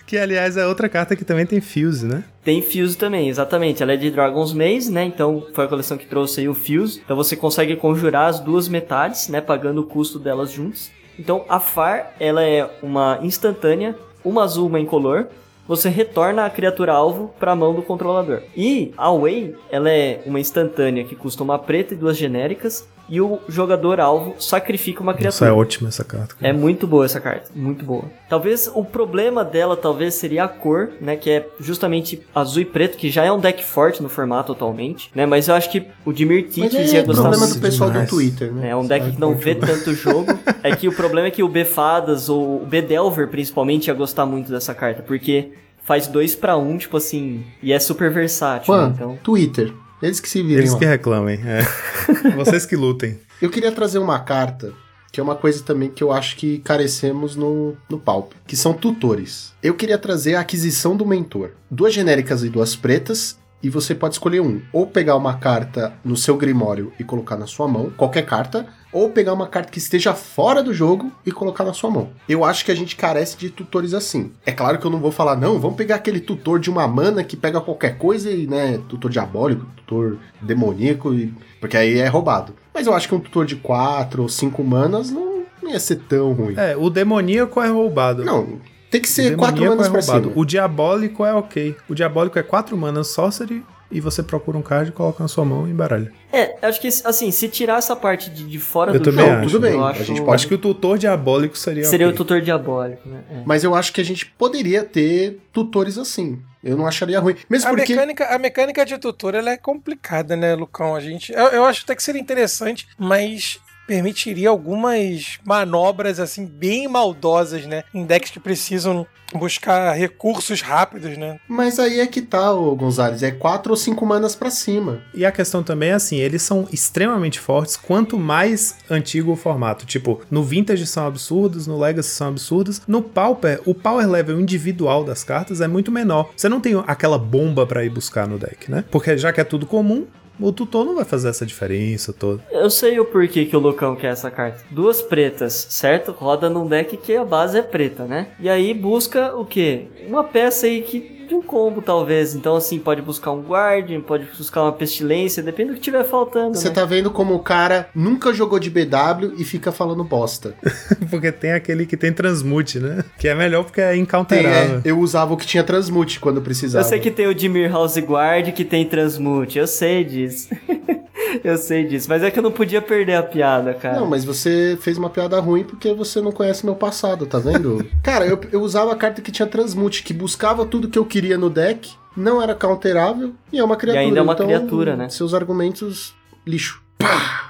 Que, aliás, é outra carta que também tem Fuse, né? Tem Fuse também, exatamente. Ela é de Dragon's Maze, né? Então foi a coleção que trouxe aí o Fuse. Então você consegue conjurar as duas metades, né? Pagando o custo delas juntas. Então a Far, ela é uma instantânea, uma azul, uma incolor. Você retorna a criatura alvo para a mão do controlador. E a Way, ela é uma instantânea que custa uma preta e duas genéricas. E o jogador alvo sacrifica uma Nossa, criatura. é ótima essa carta. cara. É muito boa essa carta, muito boa. Talvez o problema dela talvez seria a cor, né, que é justamente azul e preto, que já é um deck forte no formato atualmente, né? Mas eu acho que o Dimir Titans é ia gostar problema muito. do pessoal demais. do Twitter, né? É um deck que não vê tanto jogo. [laughs] É que o problema é que o B-Fadas ou o B-Delver, principalmente, ia gostar muito dessa carta, porque faz dois pra um, tipo assim, e é super versátil, né? Juan, então... Twitter. Eles que se virem Eles lá. que reclamem, é. [laughs] Vocês que lutem. Eu queria trazer uma carta, que é uma coisa também que eu acho que carecemos no, no Palp, que são tutores. Eu queria trazer a aquisição do mentor. Duas genéricas e duas pretas, e você pode escolher um. Ou pegar uma carta no seu grimório e colocar na sua mão, qualquer carta, ou pegar uma carta que esteja fora do jogo e colocar na sua mão. Eu acho que a gente carece de tutores assim. É claro que eu não vou falar, não, vamos pegar aquele tutor de uma mana que pega qualquer coisa e, né, tutor diabólico, tutor demoníaco, e... porque aí é roubado. Mas eu acho que um tutor de 4 ou 5 manas não, não ia ser tão ruim. É, o demoníaco é roubado. Não, tem que ser 4 demoníaco manas é pra cima. O diabólico é ok. O diabólico é 4 manas sorcery e você procura um card, coloca na sua mão e embaralha. É, acho que, assim, se tirar essa parte de, de fora Eu do também jogo, acho. Tudo bem, eu a acho, gente Eu acho que o tutor diabólico seria. seria ok. o tutor diabólico, né? É. Mas eu acho que a gente poderia ter tutores assim. Eu não acharia ruim. Mesmo A porque. mecânica, a mecânica de tutor ela é complicada, né, Lucão? A gente, eu, eu acho até que seria interessante, mas permitiria algumas manobras assim bem maldosas, né? Em decks que precisam buscar recursos rápidos, né? Mas aí é que tá, ô Gonzalez. É quatro ou cinco manas pra cima. E a questão também é assim, eles são extremamente fortes quanto mais antigo o formato. Tipo, no Vintage são absurdos, no Legacy são absurdos. No Pauper, o power level individual das cartas é muito menor. Você não tem aquela bomba pra ir buscar no deck, né? Porque já que é tudo comum, o tutor não vai fazer essa diferença toda. Eu sei o porquê que o Lucão quer essa carta. Duas pretas, certo? Roda num deck que a base é preta, né? E aí busca o quê? Uma peça aí que de um combo, talvez. Então, assim, pode buscar um Guardian, pode buscar uma Pestilência, depende do que tiver faltando, Você né? tá vendo como o cara nunca jogou de BW e fica falando bosta. [laughs] Porque tem aquele que tem transmute, né? Que é melhor porque é Tem, incounterável. é, eu usava o que tinha transmute quando precisava. Eu sei que tem o Dimir House Guard que tem Transmute, eu sei disso. [laughs] eu sei disso, mas é que eu não podia perder a piada, cara. Não, mas você fez uma piada ruim porque você não conhece meu passado, tá vendo? [laughs] cara, eu, eu usava a carta que tinha transmute, que buscava tudo que eu queria no deck, não era counterável e é uma criatura. ainda é uma então, criatura, né? Seus argumentos, lixo.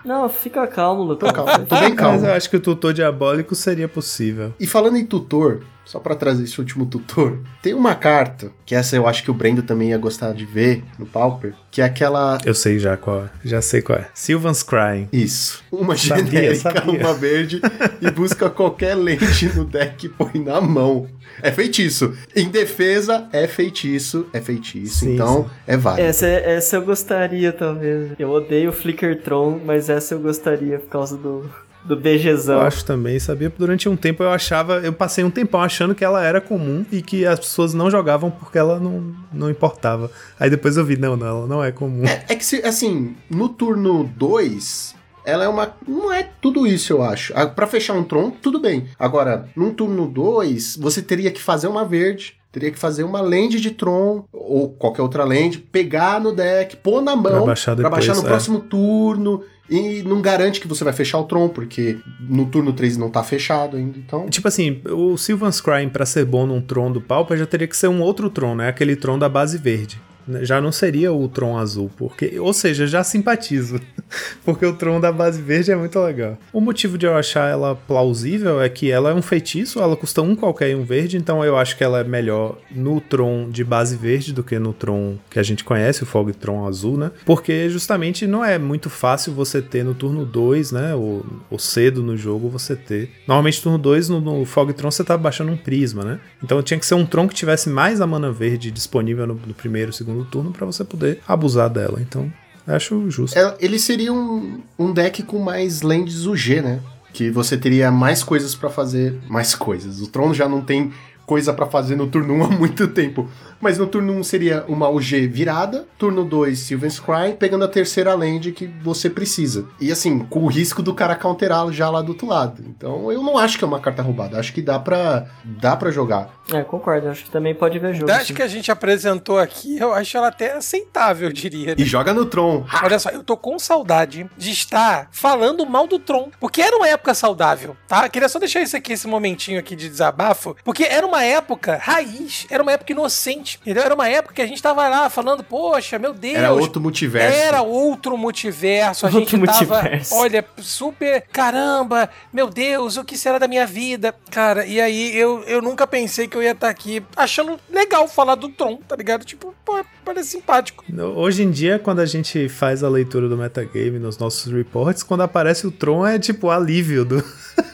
Não, fica calmo, Lucão. Tô calmo, tô bem Mas calmo. eu acho que o tutor diabólico seria possível. E falando em tutor, só pra trazer esse último tutor, tem uma carta, que essa eu acho que o Brendo também ia gostar de ver no Pauper, que é aquela. Eu sei já qual é. Já sei qual é. Sylvan's Crying. Isso. Uma Sabia, genérica, sabia. uma verde, e busca qualquer lente no deck e põe na mão. É feitiço. Em defesa, é feitiço, é feitiço. Sim, então, sim. é válido. Essa, essa eu gostaria, talvez. Eu odeio o Flickertron, mas essa eu gostaria por causa do, do BGzão. Eu acho também, sabia? Durante um tempo eu achava, eu passei um tempão achando que ela era comum e que as pessoas não jogavam porque ela não, não importava. Aí depois eu vi, não, não, ela não é comum. É que, se, assim, no turno 2, ela é uma. Não é tudo isso, eu acho. Ah, Pra fechar um Tron, tudo bem. Agora, num turno 2, você teria que fazer uma verde. Teria que fazer uma land de Tron, ou qualquer outra land, pegar no deck, pôr na mão, Pra baixar pra baixar depois, no é. próximo turno. E não garante que você vai fechar o Tron, porque no turno 3 não tá fechado ainda. Então. Tipo assim, o Sylvan's Crying pra ser bom num Tron do Pauper já teria que ser um outro Tron, né? Aquele Tron da base verde. Né? Já não seria o Tron azul, porque, ou seja, já simpatizo, [laughs] porque o Tron da base verde é muito legal. O motivo de eu achar ela plausível é que ela é um feitiço, ela custa um qualquer e um verde, então eu acho que ela é melhor no Tron de base verde do que no Tron que a gente conhece, o Fog Tron azul, né? Porque justamente não é muito fácil você ter no turno 2, né? Ou, ou cedo no jogo você ter. Normalmente turno 2 no, no Fog Tron você tá baixando um prisma, né? Então tinha que ser um Tron que tivesse mais a mana verde disponível no, no primeiro, segundo turno para você poder abusar dela. Então acho justo. É, ele seria um, um deck com mais lands UG, né? Que você teria mais coisas pra fazer. Mais coisas. O Tron já não tem coisa pra fazer no turno 1 [laughs] há muito tempo. Mas no turno 1 seria uma UG virada, turno 2 Sylvan's Cry, pegando a terceira land que você precisa. E assim, com o risco do cara counterá-lo já lá do outro lado. Então eu não acho que é uma carta roubada, acho que dá pra, dá pra jogar. É, concordo. Acho que também pode ver jogo. Sim. que a gente apresentou aqui, eu acho ela até aceitável, eu diria. né? E joga no Tron. [laughs] Olha só, eu tô com saudade de estar falando mal do Tron, porque era uma época saudável, tá? Queria só deixar isso aqui, esse momentinho aqui de desabafo, porque era uma época raiz, era uma época inocente, entendeu? Era uma época que a gente tava lá falando, poxa, meu Deus. Era outro multiverso. Era outro multiverso, a Outro gente tava, multiverso. olha, super, caramba, meu Deus, o que será da minha vida? Cara, e aí eu, eu nunca pensei que eu ia estar aqui achando legal falar do Tron, tá ligado? Tipo, pô, parece simpático. Hoje em dia, quando a gente faz a leitura do metagame nos nossos reports, quando aparece o Tron é tipo alívio do.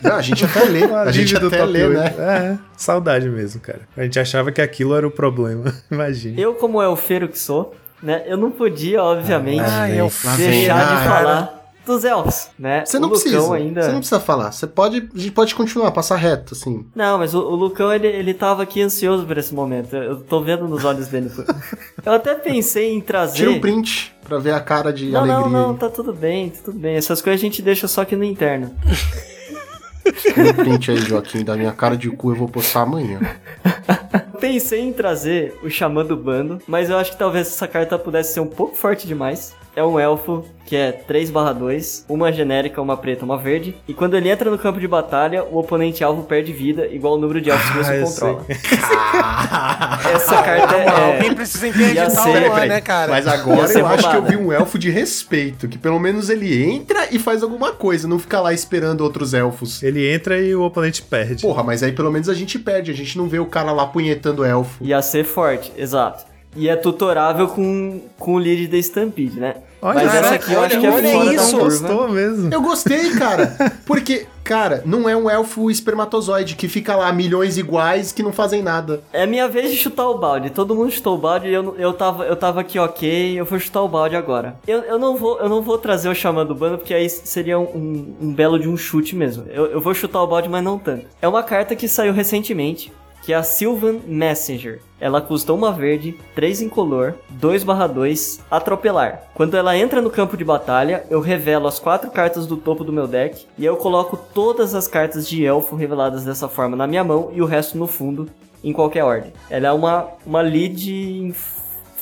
Não, a gente até lê, [laughs] o a gente até lê, 8. né? É, saudade mesmo, cara. A gente achava que aquilo era o problema. [laughs] Imagina. Eu, como elfeiro que sou, né? Eu não podia, obviamente, vem, deixar ah, de falar dos elfos, né? Você não o Lucão precisa. ainda. Você não precisa falar. Você pode. A gente pode continuar, passar reto, assim. Não, mas o, o Lucão, ele, ele tava aqui ansioso por esse momento. Eu tô vendo nos olhos dele. [laughs] Eu até pensei em trazer. Tira um print pra ver a cara de Não, alegria. não, não, tá tudo bem, tá tudo bem. Essas coisas a gente deixa só aqui no interno. [laughs] Um print aí, Joaquim, da minha cara de cu eu vou postar amanhã. pensei em trazer o Xamã do Bando, mas eu acho que talvez essa carta pudesse ser um pouco forte demais. É um elfo que é 3/2, uma genérica, uma preta, uma verde. E quando ele entra no campo de batalha, o oponente alvo perde vida, igual o número de elfos que Ah, você eu controla. Essa carta é. Alguém precisa entender Ia tal ser- né, cara? Mas agora eu acho que eu roubada. vi um elfo de respeito, que pelo menos ele entra e faz alguma coisa, não fica lá esperando outros elfos. Ele entra e o oponente perde. Porra, mas aí pelo menos a gente perde, a gente não vê o cara lá punhetando elfo. Ia ser forte, exato. E é tutorável com, com o lead da Stampede, né? Olha, Mas essa aqui eu acho que é olha fora isso, da. Gostou mesmo. Eu gostei, cara, porque, cara, não é um elfo espermatozoide que fica lá milhões iguais que não fazem nada. É minha vez de chutar o balde. Todo mundo chutou o balde e eu, eu, tava, eu tava aqui ok, eu vou chutar o balde agora. Eu, eu, não, vou, eu não vou trazer o Xamã do Bando, porque aí seria um, um belo de um chute mesmo. Eu, eu vou chutar o balde, mas não tanto. É uma carta que saiu recentemente, que é a Sylvan Messenger. Ela custa uma verde, 3 incolor, 2/2, atropelar. Quando ela entra no campo de batalha, eu revelo as quatro cartas do topo do meu deck e eu coloco todas as cartas de elfo reveladas dessa forma na minha mão e o resto no fundo, em qualquer ordem. Ela é uma, uma lead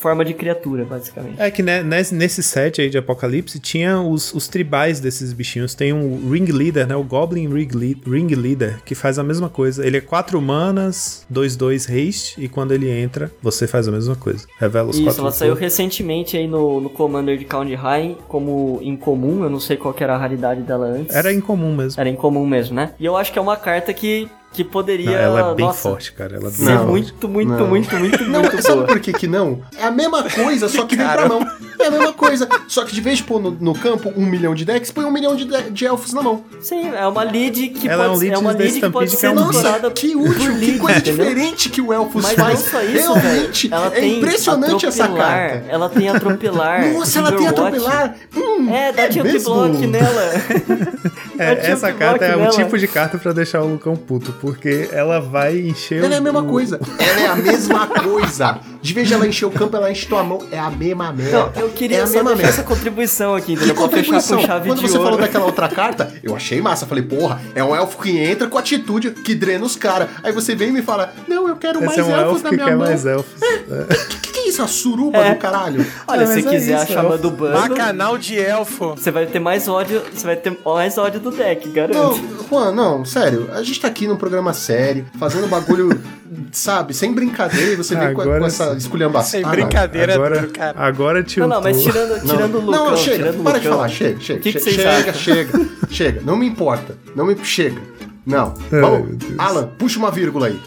forma de criatura, basicamente. É que né, nesse, set aí de Apocalipse tinha os, os tribais desses bichinhos. Tem um Ring Leader, né? O Goblin Ring, Lead- Ring Leader, que faz a mesma coisa. Ele é 4 manas, 2-2 haste, e quando ele entra, você faz a mesma coisa. Revela os Isso, quatro ela do saiu recentemente aí no, no Commander de Count High como incomum, eu não sei qual era a raridade dela antes. Era incomum mesmo. Era incomum mesmo, né? E eu acho que é uma carta que, que poderia. Não, ela é bem nossa, forte, cara. Ela é Ser Não, muito, muito, não. muito, muito, Não, muito sabe boa. por que que não? É a mesma coisa, só que vem pra mão. É a mesma coisa. Só que de vez de pôr no, no campo um milhão de decks, põe um milhão de, de- de elfos na mão. Sim, é uma lead que Ela é pode um lead é uma lead que pode que ser é um Nossa, que útil, que lead, coisa entendeu? diferente que o Elfos Mas faz. não só isso, Realmente, velho. Ela é impressionante essa carta. Ela tem atropelar. Nossa, ela tem atropelar. Hum, É, dá mesmo? block nela. [laughs] É, essa carta é o tipo de carta pra deixar o Lucão puto, porque ela vai encher Ela é a mesma o- coisa. [laughs] Ela é a mesma coisa. De vez de ela encher o campo, ela enche tua mão. É a mesma merda. Não, eu queria é a mesma merda. essa contribuição aqui, Que entendeu? Fechar contribuição. com chave Quando de você ouro. falou daquela outra carta, eu achei massa. Falei, porra, é um elfo que entra com atitude que drena os caras. Aí você vem e me fala, não, eu quero mais Esse é um elfos elfo na que minha quer mão. mais elfos. É. Que, que que é isso? A suruba É. do caralho? Olha, Não, se é quiser a isso, chama é do bando, Bacanal de elfo. você vai ter mais ódio, você vai ter mais ódio do deck, Não, garanto. Juan, não, sério. A gente tá aqui num programa sério, fazendo bagulho, [laughs] sabe, sem brincadeira, e você vem com, Agora com essa sim. esculhambação. Sem Ah, não. brincadeira, Agora, duro, cara. agora Não, tiltou. não, mas tirando, tirando o não, Lucão, não, chega, para de Lucão, falar, chega, chega, O que, que chega, vocês chega, chega, chega, não me importa, não me, chega, não, Ai, vamos. Alan, puxa uma vírgula aí.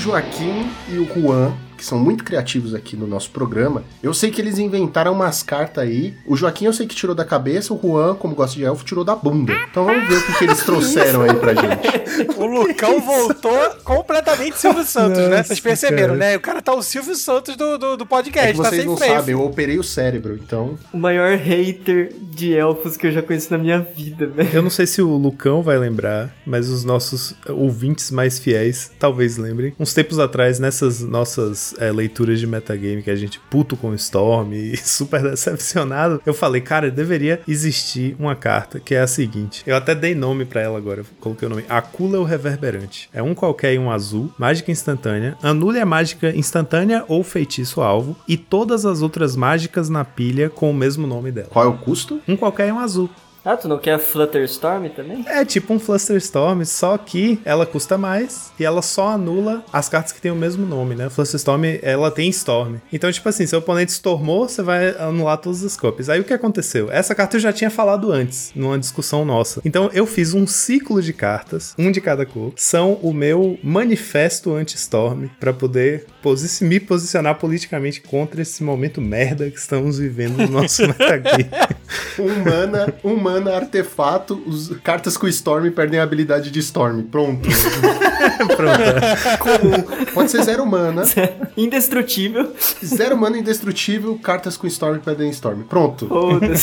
Joaquim e o Juan, que são muito criativos aqui no nosso programa, eu sei que eles inventaram umas cartas aí. O Joaquim eu sei que tirou da cabeça, o Juan, como gosta de elfo, tirou da bunda. Então vamos ver o que, que eles trouxeram aí pra gente. O Lucão voltou completamente Silvio Santos, né? Nossa, Vocês perceberam, cara. né? O cara tá o Silvio Santos do, do, do podcast, É que tá vocês sem não freio. sabem, eu operei o cérebro, então. O maior hater de elfos que eu já conheci na minha vida, velho. Eu não sei se o Lucão vai lembrar, mas os nossos ouvintes mais fiéis talvez lembrem. Uns tempos atrás, nessas nossas é, leituras de metagame, que a gente puto com o Storm e [laughs] super decepcionado, eu falei, cara, deveria existir uma carta que é a seguinte. Eu até dei nome pra ela agora, eu coloquei o nome Acula o Reverberante. É um qualquer e um azul, mágica instantânea, anule a mágica instantânea ou feitiço alvo e todas as outras mágicas na pilha com o mesmo nome dela. Qual é o custo? Um qualquer e um azul. Ah, tu não quer Flutterstorm também? É tipo um Flusterstorm, só que ela custa mais e ela só anula as cartas que têm o mesmo nome, né? Flusterstorm, ela tem Storm. Então, tipo assim, seu oponente stormou, você vai anular todas as copies. Aí o que aconteceu? Essa carta eu já tinha falado antes, numa discussão nossa. Então, eu fiz um ciclo de cartas, um de cada cor, são o meu manifesto anti-Storm, pra poder posi me posicionar politicamente contra esse momento merda que estamos vivendo no nosso [laughs] metagame. Um mana, um mana, artefato, os cartas com Storm perdem a habilidade de Storm. Pronto. [laughs] Pronto. Pode ser zero mana, [laughs] Indestrutível. zero mana indestrutível, cartas com Storm perdem Storm. Pronto.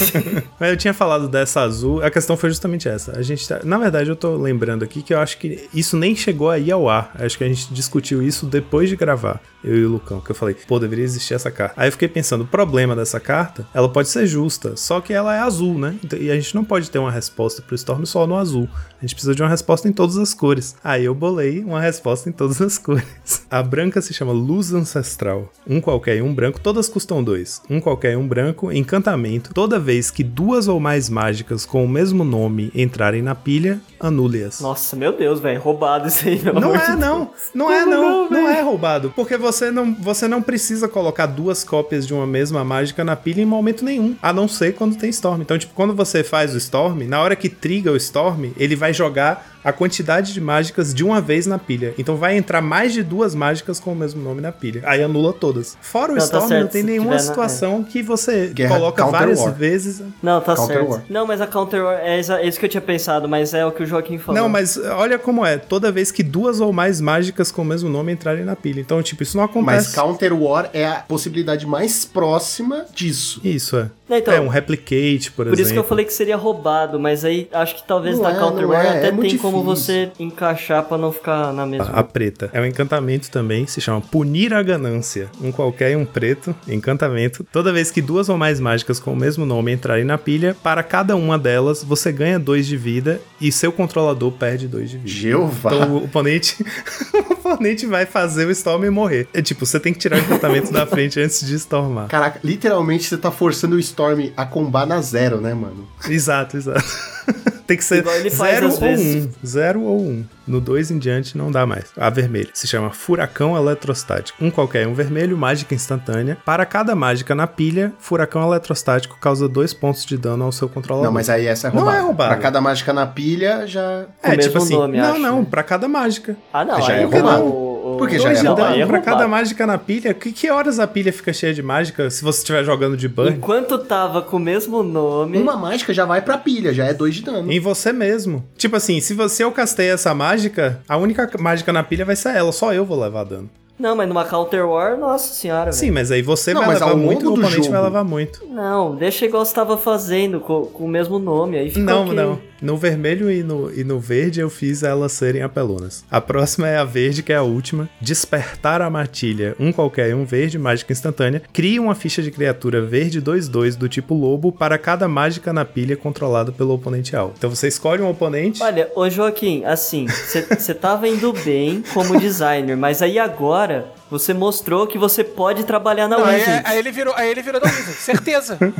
[laughs] Mas eu tinha falado dessa azul, a questão foi justamente essa. A gente tá, na verdade, eu tô lembrando aqui que eu acho que isso nem chegou aí ao ar. Acho que a gente discutiu isso depois de gravar, eu e o Lucão, que eu falei, pô, deveria existir essa carta. Aí eu fiquei pensando, o problema dessa carta, ela pode ser justa, só que ela é azul, né? E a gente não pode ter uma resposta pro Storm só no azul. A gente precisa de uma resposta em todas as cores. Aí eu bolei uma resposta em todas as [laughs] cores. A branca se chama Luz Ancestral. Um qualquer e um branco, todas custam dois. Um qualquer e um branco, encantamento. Toda vez que duas ou mais mágicas com o mesmo nome entrarem na pilha, anule-as. Nossa, meu Deus, velho. Roubado isso aí, pelo Não é, de não. Não é, não. não, Não velho? é roubado. Porque você não, você não precisa colocar duas cópias de uma mesma mágica na pilha em momento nenhum. A não ser quando tem Storm. Então, tipo, quando você faz o Storm, na hora que triga o Storm, ele vai jogar a quantidade de mágicas de uma vez na pilha. Então vai entrar mais de duas mágicas com o mesmo nome na pilha. Aí anula todas. Fora o Não, tá Storm, certo, não tem nenhuma tiver na- situação que você Guerra- coloca Counter várias War. vezes. Não, tá Counter certo. War. Não, mas a Counter War é é isso que eu tinha pensado, mas é o que o Joaquim falou. Não, mas olha como é. Toda vez que duas ou mais mágicas com o mesmo nome entrarem na pilha. Então, tipo, isso não acontece. Mas Counter War é a possibilidade mais próxima disso. Isso é. Então, é um replicate, por, Por exemplo. isso que eu falei que seria roubado, mas aí acho que talvez Não na é, Counter não War é, até é tem como difícil. você encaixar pra não ficar na mesma. A preta. É um encantamento também, se chama Punir a Ganância. Um qualquer e um preto, encantamento. Toda vez que duas ou mais mágicas com o mesmo nome entrarem na pilha, para cada uma delas você ganha dois de vida e seu controlador perde dois de vida. Jeová. Então o oponente, [laughs] o oponente vai fazer o Storm morrer. É tipo, você tem que tirar o encantamento da frente antes de stormar. Caraca, literalmente você tá forçando o Storm a combar na zero, né, mano? Exato, exato. [laughs] Tem que ser zero ou vezes. um. Zero ou um. No 2 em diante não dá mais. A vermelha se chama Furacão Eletrostático. Um qualquer, um vermelho, mágica instantânea. Para cada mágica na pilha, Furacão Eletrostático causa dois pontos de dano ao seu controlador. Não, mas aí essa é Não roubada. é roubado. Pra cada mágica na pilha, já... É, tipo mesmo assim, nome, não, acho, não, né? pra cada mágica. Ah, não, Já aí é não. roubado. O- o- Porque já Dois é Aí é pra cada mágica na pilha. Que, que horas a pilha fica cheia de mágica se você estiver jogando de burn? Enquanto tava com o mesmo nome. Uma mágica já vai pra pilha, já é dois de dano. Em você mesmo. Tipo assim, se você eu castei essa mágica, a única mágica na pilha vai ser ela, só eu vou levar dano. Não, mas numa Counter War, nossa senhora, Sim, velho. mas aí você Não, vai mas levar muito o oponente vai jogo- levar muito. Não, deixa igual você tava fazendo, com, com o mesmo nome. Aí fica Não, ok. não. No vermelho e no, e no verde eu fiz elas serem apelonas. A próxima é a verde, que é a última. Despertar a matilha. Um qualquer e um verde, mágica instantânea. Crie uma ficha de criatura verde 2-2 do tipo lobo para cada mágica na pilha controlada pelo oponente alvo. Então você escolhe um oponente. Olha, ô Joaquim, assim, você tava indo bem como designer, mas aí agora você mostrou que você pode trabalhar na Não, aí, Wizards. aí ele virou, aí ele virou da Wizard, certeza. [laughs]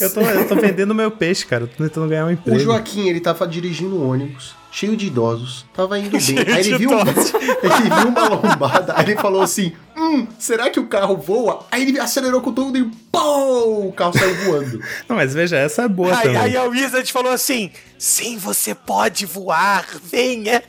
Eu tô, eu tô vendendo meu peixe, cara. Eu tô tentando ganhar um O emprego. Joaquim, ele tava dirigindo um ônibus, cheio de idosos, tava indo bem. Cheio Aí ele viu, idosos. [laughs] ele viu uma lombada, aí ele falou assim: Hum, será que o carro voa? Aí ele acelerou com tudo e pô, o carro saiu voando. [laughs] Não, mas veja, essa é boa Aí, também. aí a Wizard falou assim: sim, você pode voar, venha.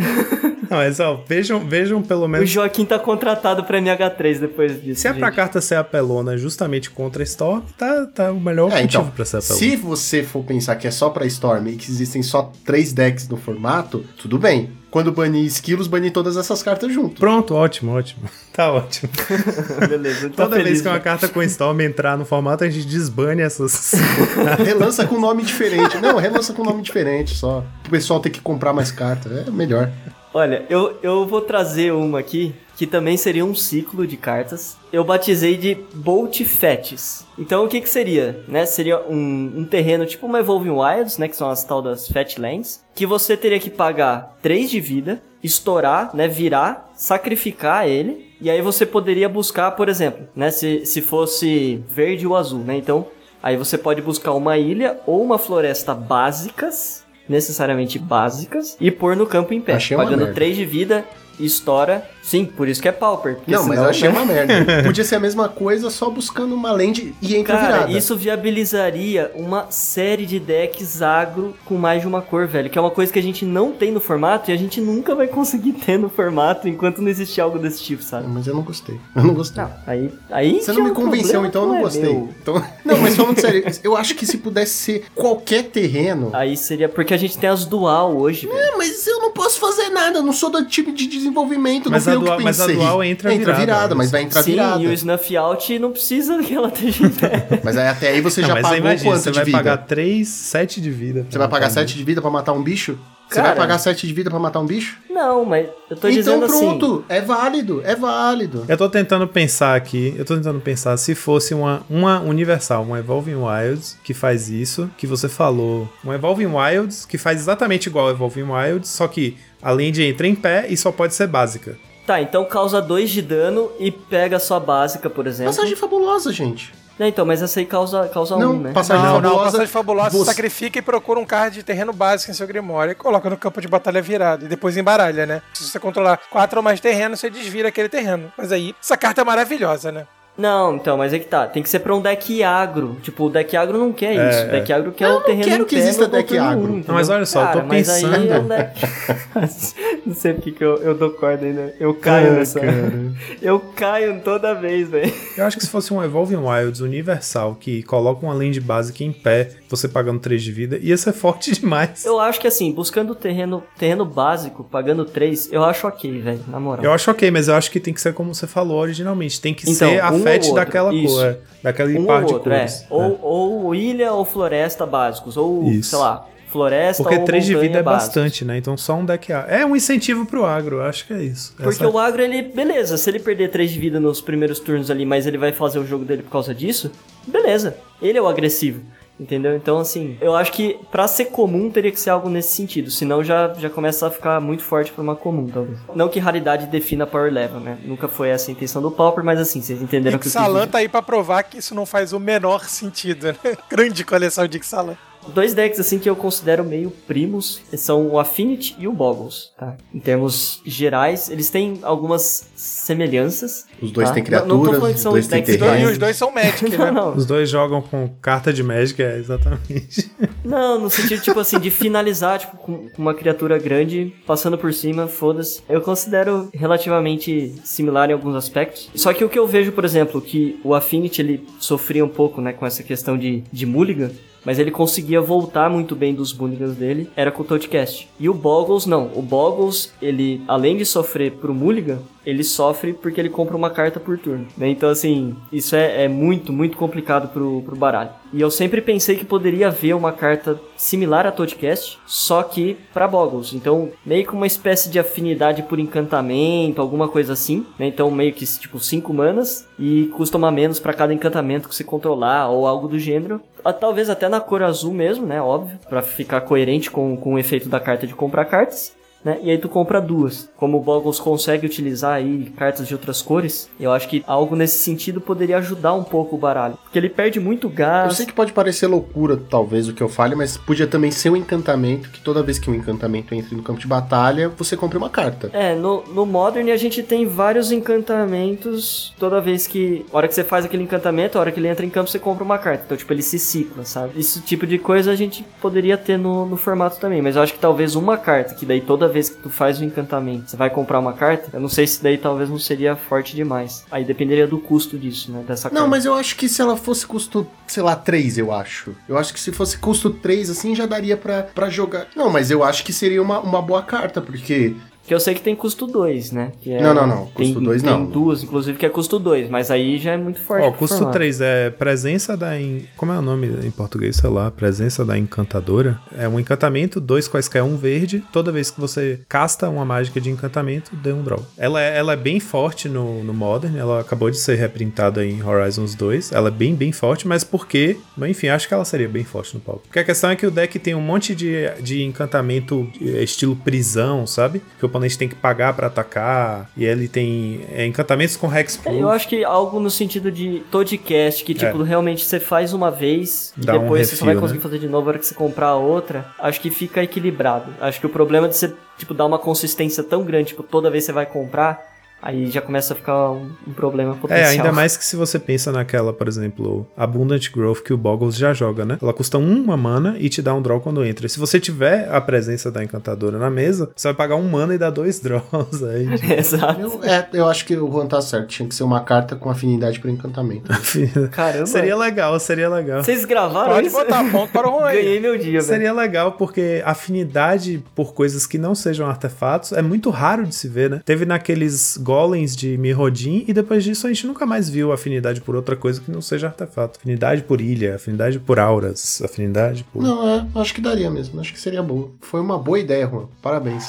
[laughs] Não, mas ó, vejam, vejam pelo O menos. Joaquim tá contratado pra MH3 depois disso. Se é pra gente. carta ser apelona justamente contra a Storm, tá, tá o melhor É, motivo então, pra ser apelona. se você for pensar que é só pra Storm e que existem só três decks no formato, tudo bem. Quando banir esquilos, banir todas essas cartas junto. Pronto, ótimo, ótimo. [laughs] Tá ótimo. [laughs] Beleza, tô Toda vez feliz, que uma né? carta com Storm entrar no formato, a gente desbane essas. [laughs] relança com nome diferente. Não, relança com nome diferente só. O pessoal ter que comprar mais carta. É melhor. Olha, eu, eu vou trazer uma aqui que também seria um ciclo de cartas. Eu batizei de Bolt Fetes. Então o que que seria? Né? Seria um, um terreno tipo uma Evolving Wilds, né? Que são as tal das Fatlands. Que você teria que pagar 3 de vida, estourar, né? Virar, sacrificar ele. E aí você poderia buscar, por exemplo, né? Se, se fosse verde ou azul, né? Então aí você pode buscar uma ilha ou uma floresta básicas necessariamente básicas e pôr no campo em pé, Achei pagando merda. 3 de vida, estoura Sim, por isso que é Pauper. Não, mas eu achei né? uma merda. [laughs] Podia ser a mesma coisa, só buscando uma land e entra Cara, virada. isso viabilizaria uma série de decks agro com mais de uma cor, velho. Que é uma coisa que a gente não tem no formato e a gente nunca vai conseguir ter no formato enquanto não existir algo desse tipo, sabe? Mas eu não gostei. Eu não gostei. Não, aí. aí Você não me é um convenceu, então eu não é gostei. meu. Então, [laughs] não, mas falando sério, eu acho que se pudesse ser qualquer terreno. Aí seria porque a gente tem as dual hoje, velho. É, mas eu não posso fazer nada, eu não sou do time de desenvolvimento, Mas a dual- mas a dual entra entra virada, virada, mas vai entrar Sim, virada. e o Snuff Out não precisa que ela esteja em pé. Mas aí até aí você Não, já pagou imagina, quanto você de vai vida? pagar 3, 7 de vida. Você vai pagar 7 de vida pra matar um bicho? Você Cara- vai pagar 7 de vida pra matar um bicho? não, mas eu tô então dizendo assim. pronto, é válido, é válido. Eu tô tentando pensar aqui, eu tô tentando pensar se fosse uma, uma Universal, uma Evolving Wilds que faz isso, que você falou. Um Evolving Wilds que faz exatamente igual ao Evolving Wilds, só que além de entrar em pé e só pode ser básica. Tá, então causa 2 de dano e pega a sua básica, por exemplo. Passagem fabulosa, gente. Não, então, mas essa aí causa 1, causa Não, um, né? passagem Não, não, fabulosa. passagem fabulosa, você você- sacrifica e procura um card de terreno básico em seu Grimório e coloca no campo de batalha virado. E depois embaralha, né? Se você controlar quatro ou mais terrenos, você desvira aquele terreno. Mas aí, essa carta é maravilhosa, né? Não, então, mas é que tá. Tem que ser pra um deck agro. Tipo, o deck agro não quer É, isso. é. O deck agro quer Eu o não terreno quero em que pé exista deck agro. um, Não, mas olha só, eu tô Cara, mas aí pensando- é um deck... [laughs] não sei porque que eu, eu dou corda ainda. Eu caio nessa. [laughs] Eu caio toda vez, velho. Eu acho que se fosse um Evolving Wilds universal que coloca uma land básica em pé, você pagando 3 de vida, ia ser forte [laughs] demais. Eu acho que assim, buscando terreno, terreno básico, pagando 3, eu acho ok, velho. Na moral. Eu acho ok, mas eu acho que tem que ser como você falou originalmente. Tem que Então, ser a um FET daquela isso. cor, é, daquele um par ou de outro, é. cores. Ou, ou ilha ou floresta básicos. Ou, Isso. sei lá, floresta Porque ou 3 de vida é básicos. bastante, né? Então só um deck A. É um incentivo pro agro, eu acho que é isso. Porque Essa- o agro, ele, beleza, se ele perder 3 de vida nos primeiros turnos ali, mas ele vai fazer o jogo dele por causa disso, beleza. Ele é o agressivo. Entendeu? Então, assim, eu acho que pra ser comum teria que ser algo nesse sentido. Senão já, já começa a ficar muito forte pra uma comum, talvez. Não que raridade defina power level, né? Nunca foi essa a intenção do Pauper, mas assim, vocês entenderam o que eu quis dizer. tá aí pra provar que isso não faz o menor sentido, né? [laughs] Grande coleção de Ixalan. Dois decks, assim, que eu considero meio primos são o Affinity e o Boggles, tá? Em termos gerais, eles têm algumas semelhanças. Os dois tá? têm Não- não tô criaturas, falando que os são dois têm terreno. e os dois são Magic, [laughs] Não, né? não. Os dois jogam com carta de Magic, é, exatamente. Não, no sentido, tipo assim, de finalizar, tipo, com com uma criatura grande, passando por cima, foda-se. Eu considero relativamente similar em alguns aspectos. Só que o que eu vejo, por exemplo, que o Affinity, ele sofria um pouco, né, com essa questão de, de Mulligan, mas ele conseguia voltar muito bem dos Mulligans dele, era com o Toadcast. E o Boggles, não. O Boggles, ele, além de sofrer pro Mulligan, ele sofre porque ele compra uma carta por turno, né? Então, assim, isso é, é muito, muito complicado pro, pro baralho. E eu sempre pensei que poderia haver uma carta similar a Toadcast, só que pra Boggles. Então, meio que uma espécie de afinidade por encantamento, alguma coisa assim, né? Então, meio que, tipo, 5 manas e custa uma menos pra cada encantamento que você controlar ou algo do gênero. Ah, Talvez até na cor azul mesmo, né? Óbvio, pra ficar coerente com, com o efeito da carta de comprar cartas né? E aí tu compra duas. Como o Boggles consegue utilizar aí cartas de outras cores, eu acho que algo nesse sentido poderia ajudar um pouco o baralho. Porque ele perde muito Eu gás. sei que pode parecer loucura, talvez, o que eu fale, mas podia também ser um encantamento que toda vez que um encantamento entre no campo de batalha, você compre uma carta. É, no, no Modern a gente tem vários encantamentos. Toda vez que. A hora que você faz aquele encantamento, a hora que ele entra em campo, você compra uma carta. Então, tipo, ele se cicla, sabe? Esse tipo de coisa a gente poderia ter no, no formato também. Mas eu acho que talvez uma carta, que daí toda vez que tu faz o encantamento, você vai comprar uma carta. Eu não sei se daí talvez não seria forte demais. Aí dependeria do custo disso, né? Dessa carta. Não, mas eu acho que se ela fosse custo, sei lá, 3, eu acho. Eu acho que se fosse custo 3, assim, já daria pra, pra jogar. Não, mas eu acho que seria uma, uma boa carta, porque. Que eu sei que tem custo 2, né? Que é- Não, não, não. Tem, Custo dois, tem não. duas, inclusive, que é custo 2. Mas aí já é muito forte. Ó, custo formato. 3 é presença da. En- Como é o nome em português? Sei lá. Presença da encantadora. É um encantamento, dois quaisquer, um verde. Toda vez que você casta uma mágica de encantamento, dê um draw. Ela é, ela é bem forte no, no Modern. Ela acabou de ser reprintada em Horizons 2. Ela é bem, bem forte, mas por quê? Enfim, acho que ela seria bem forte no palco. Porque a questão é que o deck tem um monte de, de encantamento eh, estilo prisão, sabe? Que o oponente tem que pagar pra atacar. E ele tem é, encantamentos com Hexproof. É, Eu acho que algo no sentido de Toadcast, que tipo, realmente você faz uma vez e É. Dá um depois você só vai refil, conseguir né? fazer de novo na hora que você comprar a outra. Acho que fica equilibrado. Acho que o problema de você, tipo, dar uma consistência tão grande, tipo, toda vez você vai comprar, Aí já começa a ficar um, um problema É, potencial. ainda mais que se você pensa naquela, por exemplo, Abundant Growth que o Boggles já joga, né? Ela custa uma mana e te dá um draw quando entra. E se você tiver a presença da encantadora na mesa, você vai pagar um mana e dar dois draws [laughs] aí. [laughs] Exato. Eu, é, eu acho que o Juan tá certo. Tinha que ser uma carta com afinidade para encantamento. [laughs] Caramba. seria legal, seria legal. Vocês gravaram Pode isso? botar ponto para o Juan aí. Ganhei meu dia, velho. Seria legal porque afinidade por coisas que não sejam artefatos é muito raro de se ver, né? Teve naqueles golems de Mirrodin e depois disso a gente nunca mais viu afinidade por outra coisa que não seja artefato. Afinidade por ilha, afinidade por auras, afinidade por. Não, é, acho que daria mesmo. Acho que seria boa. Foi uma boa ideia, Juan. Parabéns.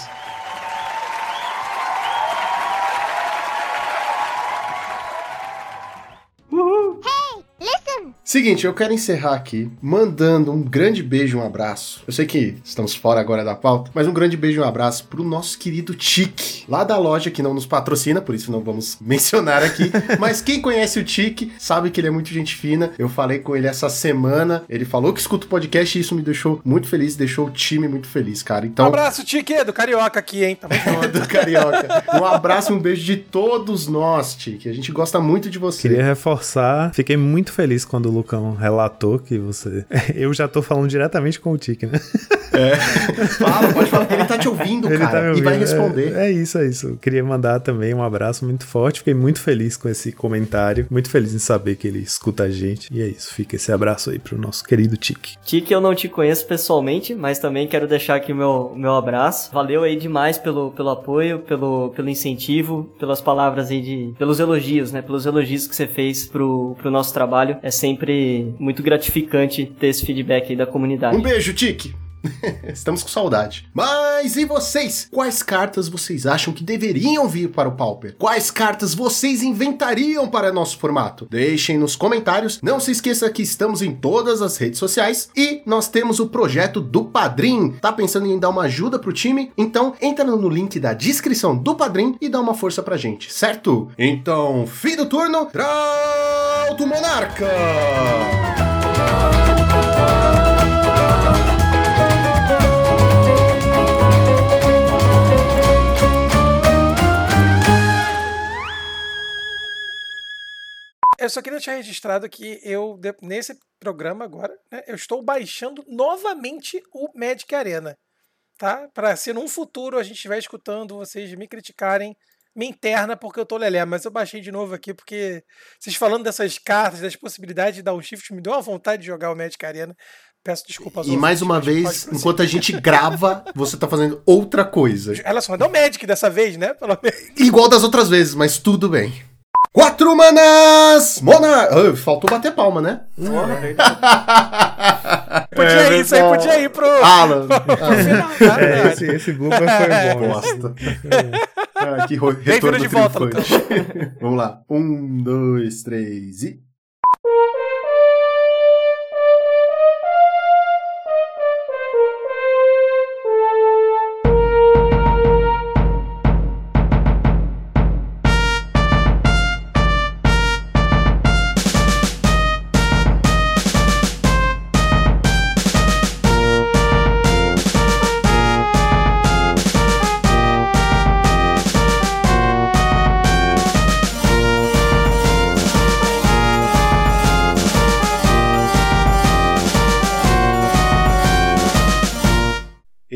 Seguinte, eu quero encerrar aqui mandando um grande beijo e um abraço. Eu sei que estamos fora agora da pauta, mas um grande beijo e um abraço pro nosso querido Tique, lá da loja que não nos patrocina, por isso não vamos [laughs] mencionar aqui. mas quem conhece o Tique sabe que ele é muito gente fina. Eu falei com ele essa semana, ele falou que escuta o podcast e isso me deixou muito feliz, deixou o time muito feliz, cara. Um Então, abraço, Tique, do Carioca aqui, hein? [laughs] Junto. do Carioca. Um abraço e um beijo de todos nós, Tique. A gente gosta muito de você. Queria reforçar, fiquei muito feliz quando o Lucão relatou que você. [laughs] Eu já tô falando diretamente com o Tique, né? [laughs] Fala, pode falar. Ele tá te ouvindo, Ele cara, tá me e vai ouvindo. responder. É, é isso, é isso. Eu queria mandar também um abraço muito forte. Fiquei muito feliz com esse comentário. Muito feliz em saber que ele escuta a gente. E é isso. Fica esse abraço aí pro nosso querido Tique. Tique, eu não te conheço pessoalmente, mas também quero deixar aqui o meu, meu abraço. Valeu aí demais pelo, pelo apoio, pelo, pelo incentivo, pelas palavras aí de. pelos elogios, né? Pelos elogios que você fez pro, pro nosso trabalho. É sempre muito gratificante ter esse feedback aí da comunidade. Um beijo, Tique. [laughs] Estamos com saudade. Mas e vocês? Quais cartas vocês acham que deveriam vir para o Pauper? Quais cartas vocês inventariam para nosso formato? Deixem nos comentários. Não se esqueça que estamos em todas as redes sociais e nós temos o projeto do Padrim. Tá pensando em dar uma ajuda pro time? Então entra no link da descrição do Padrim e dá uma força pra gente, certo? Então, fim do turno, Trauto Monarca! Eu só queria deixar registrado que eu, nesse programa agora, né, eu estou baixando novamente o Magic Arena. Tá? Para se num futuro a gente estiver escutando vocês me criticarem, me interna porque eu tô lelé. Mas eu baixei de novo aqui porque vocês falando dessas cartas, das possibilidades de dar um shift, me deu uma vontade de jogar o Magic Arena. Peço desculpas E mais uma vez, enquanto a gente grava, você tá fazendo outra coisa. Olha só, dá o Magic dessa vez, né? Pelo menos. Igual das outras vezes, mas tudo bem. Quatro manas! Monar... Ah, faltou bater palma, né? Porra, verdade. [laughs] Podia ir, isso aí podia ir pro. Alan. [laughs] Ah? [laughs] É, esse, esse blooper foi bom. bosta. Ah, que ro- retorno de volta. Vamos lá. Um, dois, três e...